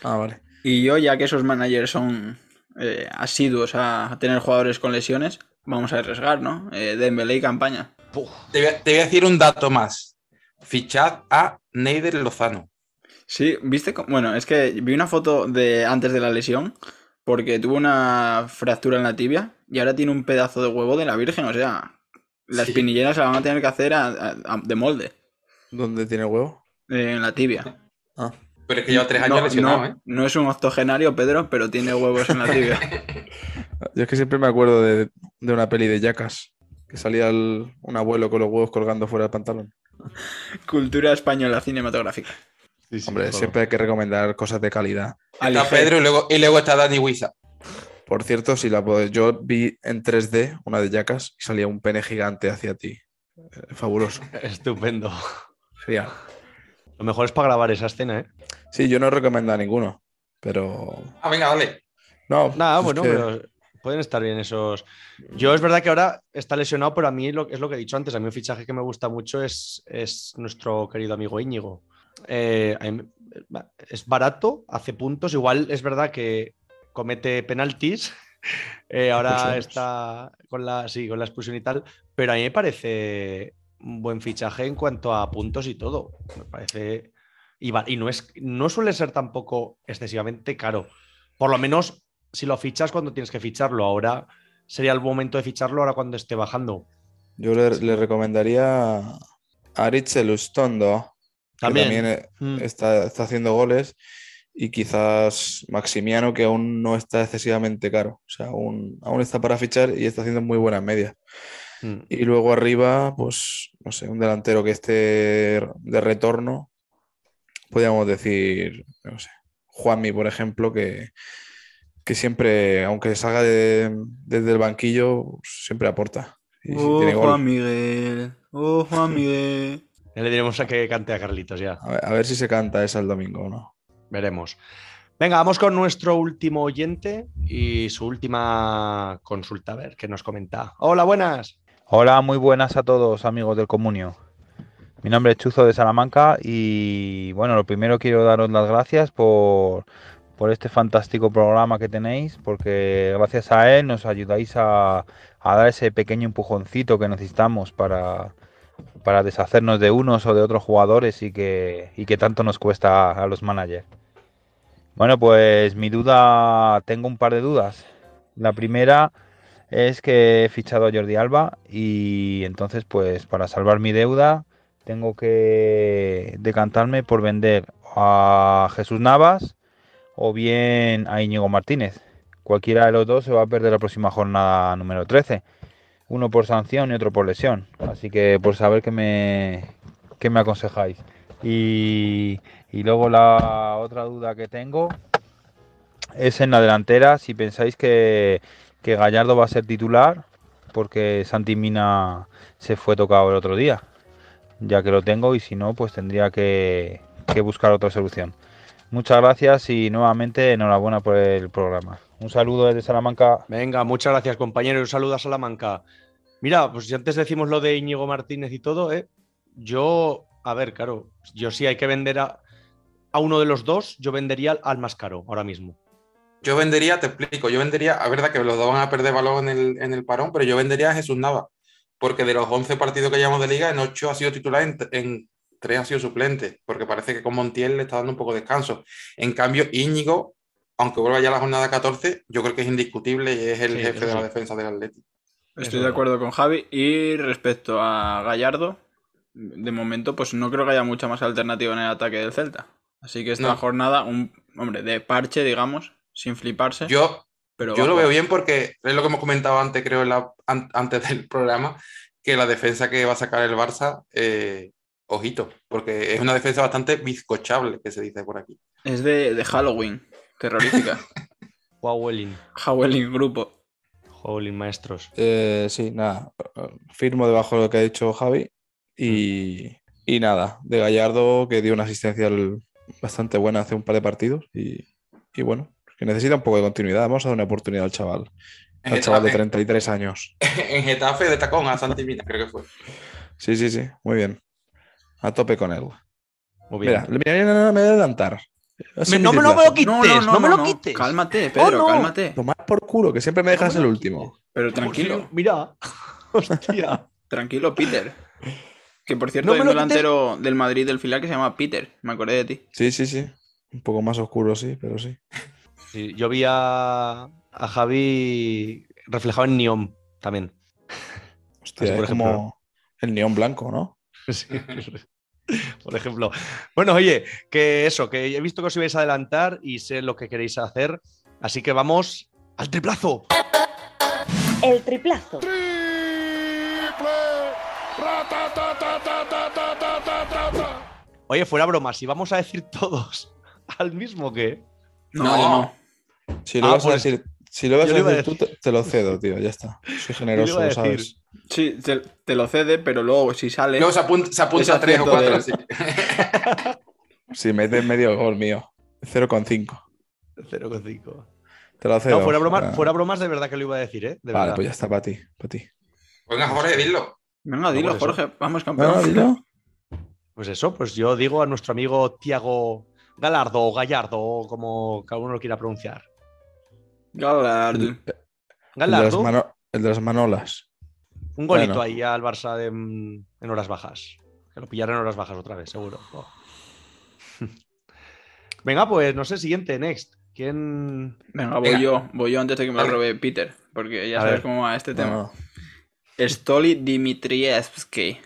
Ah, vale. Y yo, ya que esos managers son eh, asiduos a tener jugadores con lesiones, vamos a arriesgar, ¿no? Eh, Dembélé y campaña. Te voy, a, te voy a decir un dato más. Fichad a Neider Lozano. Sí, viste, bueno, es que vi una foto de antes de la lesión porque tuvo una fractura en la tibia y ahora tiene un pedazo de huevo de la Virgen, o sea, la Sí. espinillera se la van a tener que hacer a- a- a- de molde ¿Dónde tiene huevo? eh, en la tibia. Ah. Pero es que lleva tres años no, lesionado, no, ¿eh? no es un octogenario, Pedro, pero tiene huevos en la tibia. Yo es que siempre me acuerdo de, de una peli de Jackass, que salía el- un abuelo con los huevos colgando fuera del pantalón. Cultura española cinematográfica. Hombre, siempre hay que recomendar cosas de calidad. Está. Pedro y luego, y luego está Dani Huiza. Por cierto, si la puedo- yo vi en 3D una de Jackass y salía un pene gigante hacia ti. Eh, Fabuloso. Estupendo. Genial. Lo mejor es para grabar esa escena, ¿eh? Sí, yo no recomiendo a ninguno, pero Ah, venga, dale. no. Nada, bueno, que- pero pueden estar bien esos. Yo es verdad que ahora está lesionado, pero a mí lo, es lo que he dicho antes. A mí un fichaje que me gusta mucho es, es nuestro querido amigo Íñigo. Eh, es barato, hace puntos. Igual es verdad que comete penaltis, Eh, ahora está con la, sí, con la expulsión y tal, pero a mí me parece un buen fichaje en cuanto a puntos y todo. Me parece. Y, va- y no, es, no suele ser tampoco excesivamente caro. Por lo menos si lo fichas cuando tienes que ficharlo. Ahora sería el momento de ficharlo ahora cuando esté bajando. Yo le, le recomendaría a Aritz Elustondo, que También. también eh, Mm. está, está haciendo goles, y quizás Maximiano, que aún no está excesivamente caro. O sea, aún, aún está para fichar y está haciendo muy buenas medias. Mm. Y luego arriba, pues, no sé, un delantero que esté de retorno, podríamos decir, no sé, Juanmi, por ejemplo, que, que siempre, aunque salga de- desde el banquillo, siempre aporta. Y Oh, tiene gol, Juan Miguel. Oh, Juan Miguel. Ya le diremos a que cante a Carlitos ya. a ver, a ver si se canta esa el domingo o no. Veremos. Venga, vamos con nuestro último oyente y su última consulta, a ver qué nos comenta. Hola, buenas. Hola, muy buenas a todos amigos del Comunio. Mi nombre es Chuzo de Salamanca y bueno, lo primero quiero daros las gracias por, por este fantástico programa que tenéis, porque gracias a él nos ayudáis a, a dar ese pequeño empujoncito que necesitamos para, para deshacernos de unos o de otros jugadores y que, y que tanto nos cuesta a los managers. Bueno, pues mi duda, tengo un par de dudas. La primera es que he fichado a Jordi Alba y entonces pues para salvar mi deuda tengo que decantarme por vender a Jesús Navas o bien a Íñigo Martínez. Cualquiera de los dos se va a perder la próxima jornada número 13. Uno por sanción y otro por lesión. Así que por saber qué me, qué me aconsejáis. Y, y luego la otra duda que tengo es en la delantera. Si pensáis que, que Gallardo va a ser titular, porque Santi Mina se fue tocado el otro día, ya que lo tengo, y si no, pues tendría que, que buscar otra solución. Muchas gracias y nuevamente enhorabuena por el programa. Un saludo desde Salamanca. Venga, muchas gracias, compañero. y Un saludo a Salamanca. Mira, pues si antes decimos lo de Íñigo Martínez y todo, ¿eh? yo, a ver, claro, yo sí hay que vender a, a uno de los dos, yo vendería al, al más caro ahora mismo. Yo vendería, te explico, yo vendería, a verdad que los dos van a perder valor en el, en el parón, pero yo vendería a Jesús Nava, porque de los 11 partidos que llevamos de liga, en 8 ha sido titular, en, en 3 ha sido suplente, porque parece que con Montiel le está dando un poco de descanso. En cambio, Íñigo, aunque vuelva ya a la jornada 14, yo creo que es indiscutible y es el Sí, jefe de la defensa del Atlético. Estoy de acuerdo con Javi. Y respecto a Gallardo, de momento, pues no creo que haya mucha más alternativa en el ataque del Celta. Así que esta No. jornada, un hombre de parche, digamos, sin fliparse. Yo, pero yo lo veo bien porque es lo que hemos comentado antes, creo, en la- an- antes del programa, que la defensa que va a sacar el Barça, eh, ojito, porque es una defensa bastante bizcochable, que se dice por aquí. Es de, de Halloween, terrorífica. Huawelin, Halloween grupo. Huawelin maestros. Eh, sí, nada. Firmo debajo de lo que ha dicho Javi. Y, y nada, de Gallardo, que dio una asistencia bastante buena hace un par de partidos. Y, y bueno, que necesita un poco de continuidad. Vamos a dar una oportunidad al chaval. Al chaval de 33 años. en Getafe de tacón a Santi Mina, creo que fue. Sí, sí, sí, muy bien. A tope con él. Muy bien. Mira, mira, no, no, me voy a adelantar. Me- no me, no me lo quites, no, me lo quites. Cálmate, Pedro, no. cálmate. Tomad por culo, que siempre me dejas No me el último. Pero tranquilo, Mira, hostia. tranquilo, Peter. Que por cierto, No hay un quites. delantero del Madrid del filial que se llama Peter. Me acordé de ti. Sí, sí, sí. Un poco más oscuro, sí, pero sí. Sí, yo vi a, a Javi reflejado en Neon también. Hostia, Así, por es ejemplo. como el neón blanco, ¿no? Sí, por ejemplo. Bueno, oye, que eso, que he visto que os ibais a adelantar y sé lo que queréis hacer. Así que vamos al triplazo. El triplazo. Oye, fuera broma, si vamos a decir todos al mismo que. No, No. no. Si lo Ah, vas a pues, decir, si lo vas yo a decir tú, te, te lo cedo, tío, ya está. Soy generoso, lo sabes. Sí, te, te lo cede, pero luego si sale. Luego se apunta, se apunta a tres o de cuatro. él. así. Si metes medio gol mío. 0,5. 0,5. Te lo cedo. No, fuera, broma, Ah, fuera bromas, de verdad que lo iba a decir, ¿eh? De Vale, verdad. pues ya está para ti, para ti. Venga, Jorge, dilo. Venga, dilo, por eso. Jorge. Vamos, campeón. Bueno, dilo. Pues eso, pues yo digo a nuestro amigo Tiago Galardo o Gallardo, o como cada uno lo quiera pronunciar. Gallardo. El de, las mano- el de las manolas. un golito bueno. ahí al Barça de- mm, en horas bajas. Que lo pillarán en horas bajas otra vez, seguro. Oh. Venga, pues no sé, siguiente, next. ¿Quién? Venga, voy Venga. yo. Voy yo antes de que me lo robe Peter. Porque ya A sabes ver. cómo va este tema. Stoli Dimitrievski.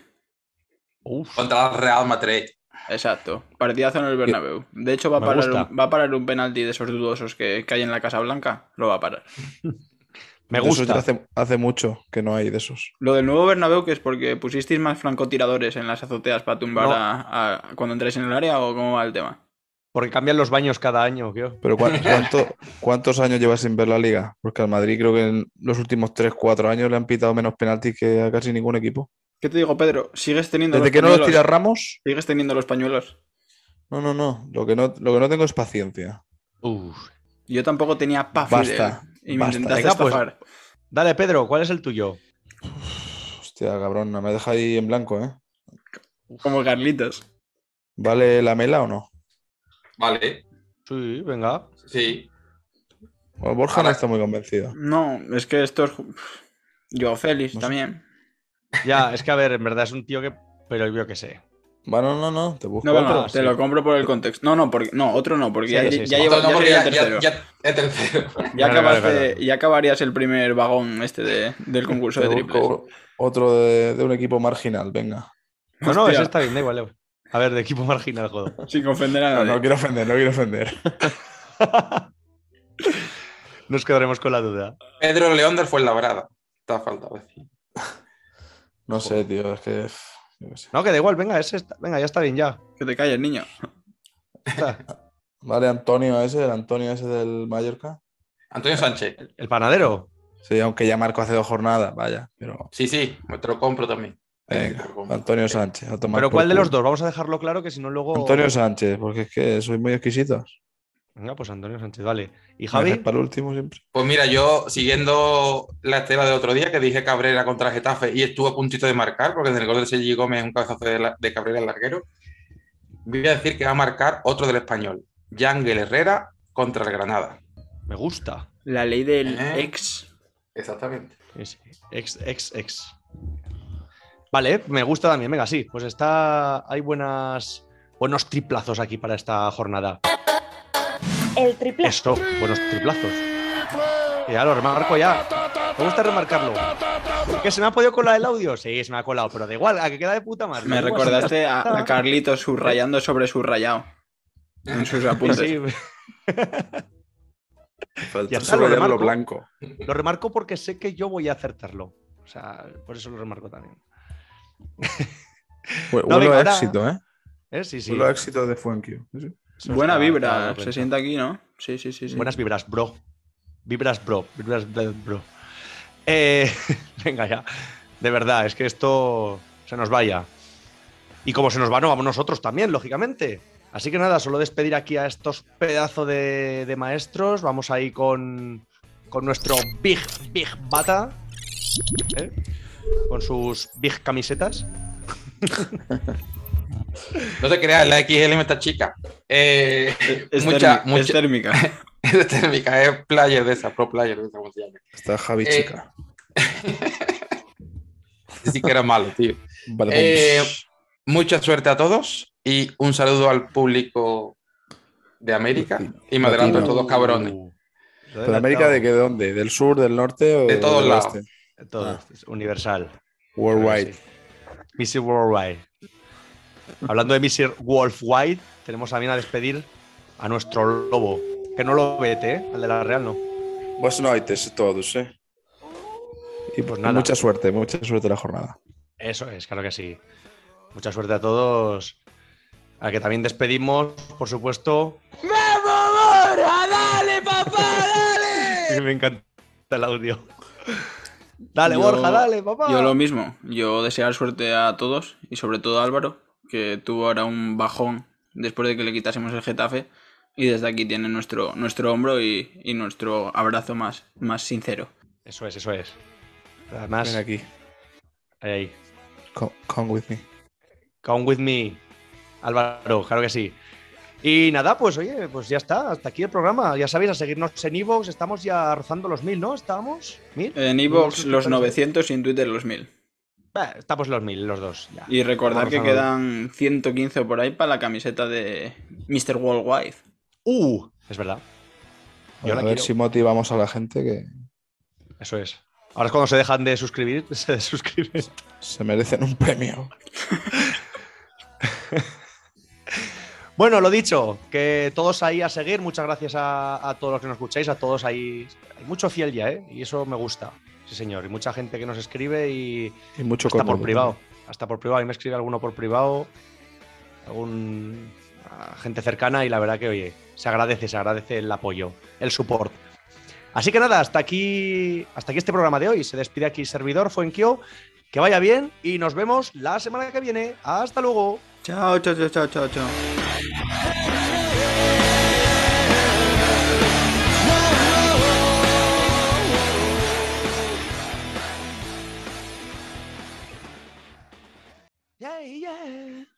Uf, Contra el Real Madrid. Exacto. Partidazo en el Bernabéu. De hecho, va a, parar un, va a parar un penalti de esos dudosos que, que hay en la Casa Blanca. Lo va a parar. me gusta. Hace, hace mucho que no hay de esos. Lo del nuevo Bernabéu, que es porque pusisteis más francotiradores en las azoteas para tumbar No. a, a- cuando entráis en el área o cómo va el tema. Porque cambian los baños cada año, ¿qué? Pero ¿cuán- cuánto- ¿cuántos años llevas sin ver la liga? Porque al Madrid creo que en los últimos 3-4 años le han pitado menos penaltis que a casi ningún equipo. ¿Qué te digo, Pedro? ¿Sigues teniendo Desde los que no los pañuelos? tira Ramos, ¿Sigues teniendo los pañuelos? no, no, no. Lo que no, lo que no tengo es paciencia. Uf. Yo tampoco tenía pa' Basta, Fidel, Y me basta. intentaste Venga, pues, estafar. Dale, Pedro, ¿cuál es el tuyo? Hostia, cabrón, me deja ahí en blanco, ¿eh? Como Carlitos. ¿Vale la mela o no? Vale, Sí, venga. sí. Bueno, Borja no está muy convencido. No, es que esto es... Yo, Félix, No sé. también. Ya, es que a ver, en verdad es un tío que. Pero yo qué sé. Bueno, no, no, te busco No, otro. te sí. lo compro por el contexto. No, no, porque, no otro no, porque Sí, ya, sí, ya Otro no, ya porque sería ya, tercero. ya, ya tercero. Ya, Vale, acabaste, vale, vale. ya acabarías el primer vagón este de- del concurso Te de triples. otro de, de un equipo marginal, venga. No, no, Hostia. ese está bien, da igual. A ver, de equipo marginal, joder. Sin ofender a No, nadie. no quiero ofender, no quiero ofender. Nos quedaremos con la duda. Pedro León del Fuenlabrada. Te ha faltado decir. No sé, tío, es que. sé. No, que da igual, venga, ese está- venga, ya está bien, ya. Que te calles, niño. Vale, Antonio ese, el Antonio ese del Mallorca. Antonio Sánchez. El panadero. Sí, aunque ya marcó hace dos jornadas, vaya, pero. Sí, sí, te lo compro también. Venga, Te lo compro. Antonio Sánchez. a tomar Pero ¿cuál de los dos? Vamos a dejarlo claro que si no luego. Antonio Sánchez, porque es que soy muy exquisitos. Venga, pues Antonio Sánchez, vale. ¿Y Javi? para el último siempre. Pues mira, yo siguiendo la estela del otro día que dije Cabrera contra Getafe y estuvo a puntito de marcar, porque en el gol de Sergi Gómez un cabezazo de, la- de Cabrera al larguero, voy a decir que va a marcar otro del español, Yangel Herrera contra el Granada. Me gusta. La ley del Eh. ex. Exactamente. Sí. Ex, ex, ex. Vale, me gusta también. Venga, sí. Pues está. Hay buenas. Buenos triplazos aquí para esta jornada. El triplazo. Eso, buenos triplazos. Ya lo remarco ya. Me gusta remarcarlo. ¿Que se me ha podido colar el audio? Sí, se me ha colado, pero da igual, a que queda de puta madre. Me igual, recordaste a, a Carlitos subrayando sobre subrayado. En sus apuntes. Sí, Falta Ya está, lo remarco. blanco. lo remarco porque sé que yo voy a acertarlo. O sea, por eso lo remarco también. Hue- No, éxito, ¿eh? ¿Eh? Sí, sí. Huelo éxito de Fuenquio. Sí, sí. Eso Buena está- vibra, está dado se siente aquí, ¿no? Sí, sí, sí. sí. Buenas vibras, bro. Vibras, bro. Vibras, bro. bro. Eh, venga ya. De verdad, es que esto se nos vaya. Y como se nos va, no vamos nosotros también, lógicamente. Así que nada, solo despedir aquí a estos pedazos de, de maestros. Vamos ahí con, con nuestro Big, Big Bata. ¿eh? Con sus Big camisetas. No te creas, la XL está chica. Eh, Es, mucha, térmica, mucha- es térmica. es térmica, es player de esa, pro player de esa, ¿cómo se llama? Está Javi Eh, Chica. Sí que era malo, tío. Vale, Eh, mucha suerte a todos y un saludo al público de América y me adelanto a todos cabrones. ¿Pero América de qué? ¿De dónde? ¿Del sur, del norte o De todos lados. oeste? Todo, Ah. universal. Worldwide. Sí. Mr. Worldwide. Hablando de Mr. Wolfwide, tenemos también a despedir a nuestro lobo. Que no lo vete, ¿eh? Al de la Real no. Buenas noches a todos, ¿eh? Y Pues nada. mucha suerte, mucha suerte la jornada. Eso es, claro que sí. Mucha suerte a todos. A que también despedimos, por supuesto. ¡Vamos, Borja! ¡Dale, papá! ¡Dale! Me encanta el audio. Dale, Yo- Borja, dale, papá. Yo lo mismo. Yo desear suerte a todos y sobre todo a Álvaro, que tuvo ahora un bajón después de que le quitásemos el Getafe. Y desde aquí tiene nuestro, nuestro hombro y, y nuestro abrazo más, más sincero. Eso es, eso es. Además, Ven aquí. ahí, ahí. Come, come with me. Come with me. Álvaro, claro que sí. Y nada, pues oye, pues ya está, hasta aquí el programa. Ya sabéis, a seguirnos en Evox, estamos ya rozando los mil, ¿no? ¿Estábamos? ¿Mil? En Evox los 900 y en Twitter los 1000. Eh, estamos los mil, los dos. Ya. Y recordar Vamos que quedan 115 por ahí para la camiseta de Mr. Worldwide. Uh, es verdad. Yo a ver quiero. si motivamos a la gente que Eso es. Ahora es cuando se dejan de suscribir, se desuscriben. se merecen un premio. Bueno, lo dicho, que todos ahí a seguir. Muchas gracias a, a todos los que nos escucháis, a todos ahí. Hay mucho fiel ya, ¿eh? Y eso me gusta. Sí, señor. Y mucha gente que nos escribe y. Y mucho hasta por privado. Hasta por privado. Y me escribe alguno por privado. Algún. a gente cercana. Y la verdad que, oye, se agradece, se agradece el apoyo, el support. Así que nada, hasta aquí, hasta aquí este programa de hoy. Se despide aquí servidor Fuenkio. Que vaya bien y nos vemos la semana que viene. Hasta luego. Chao, chao, chao, chao, chao, chao.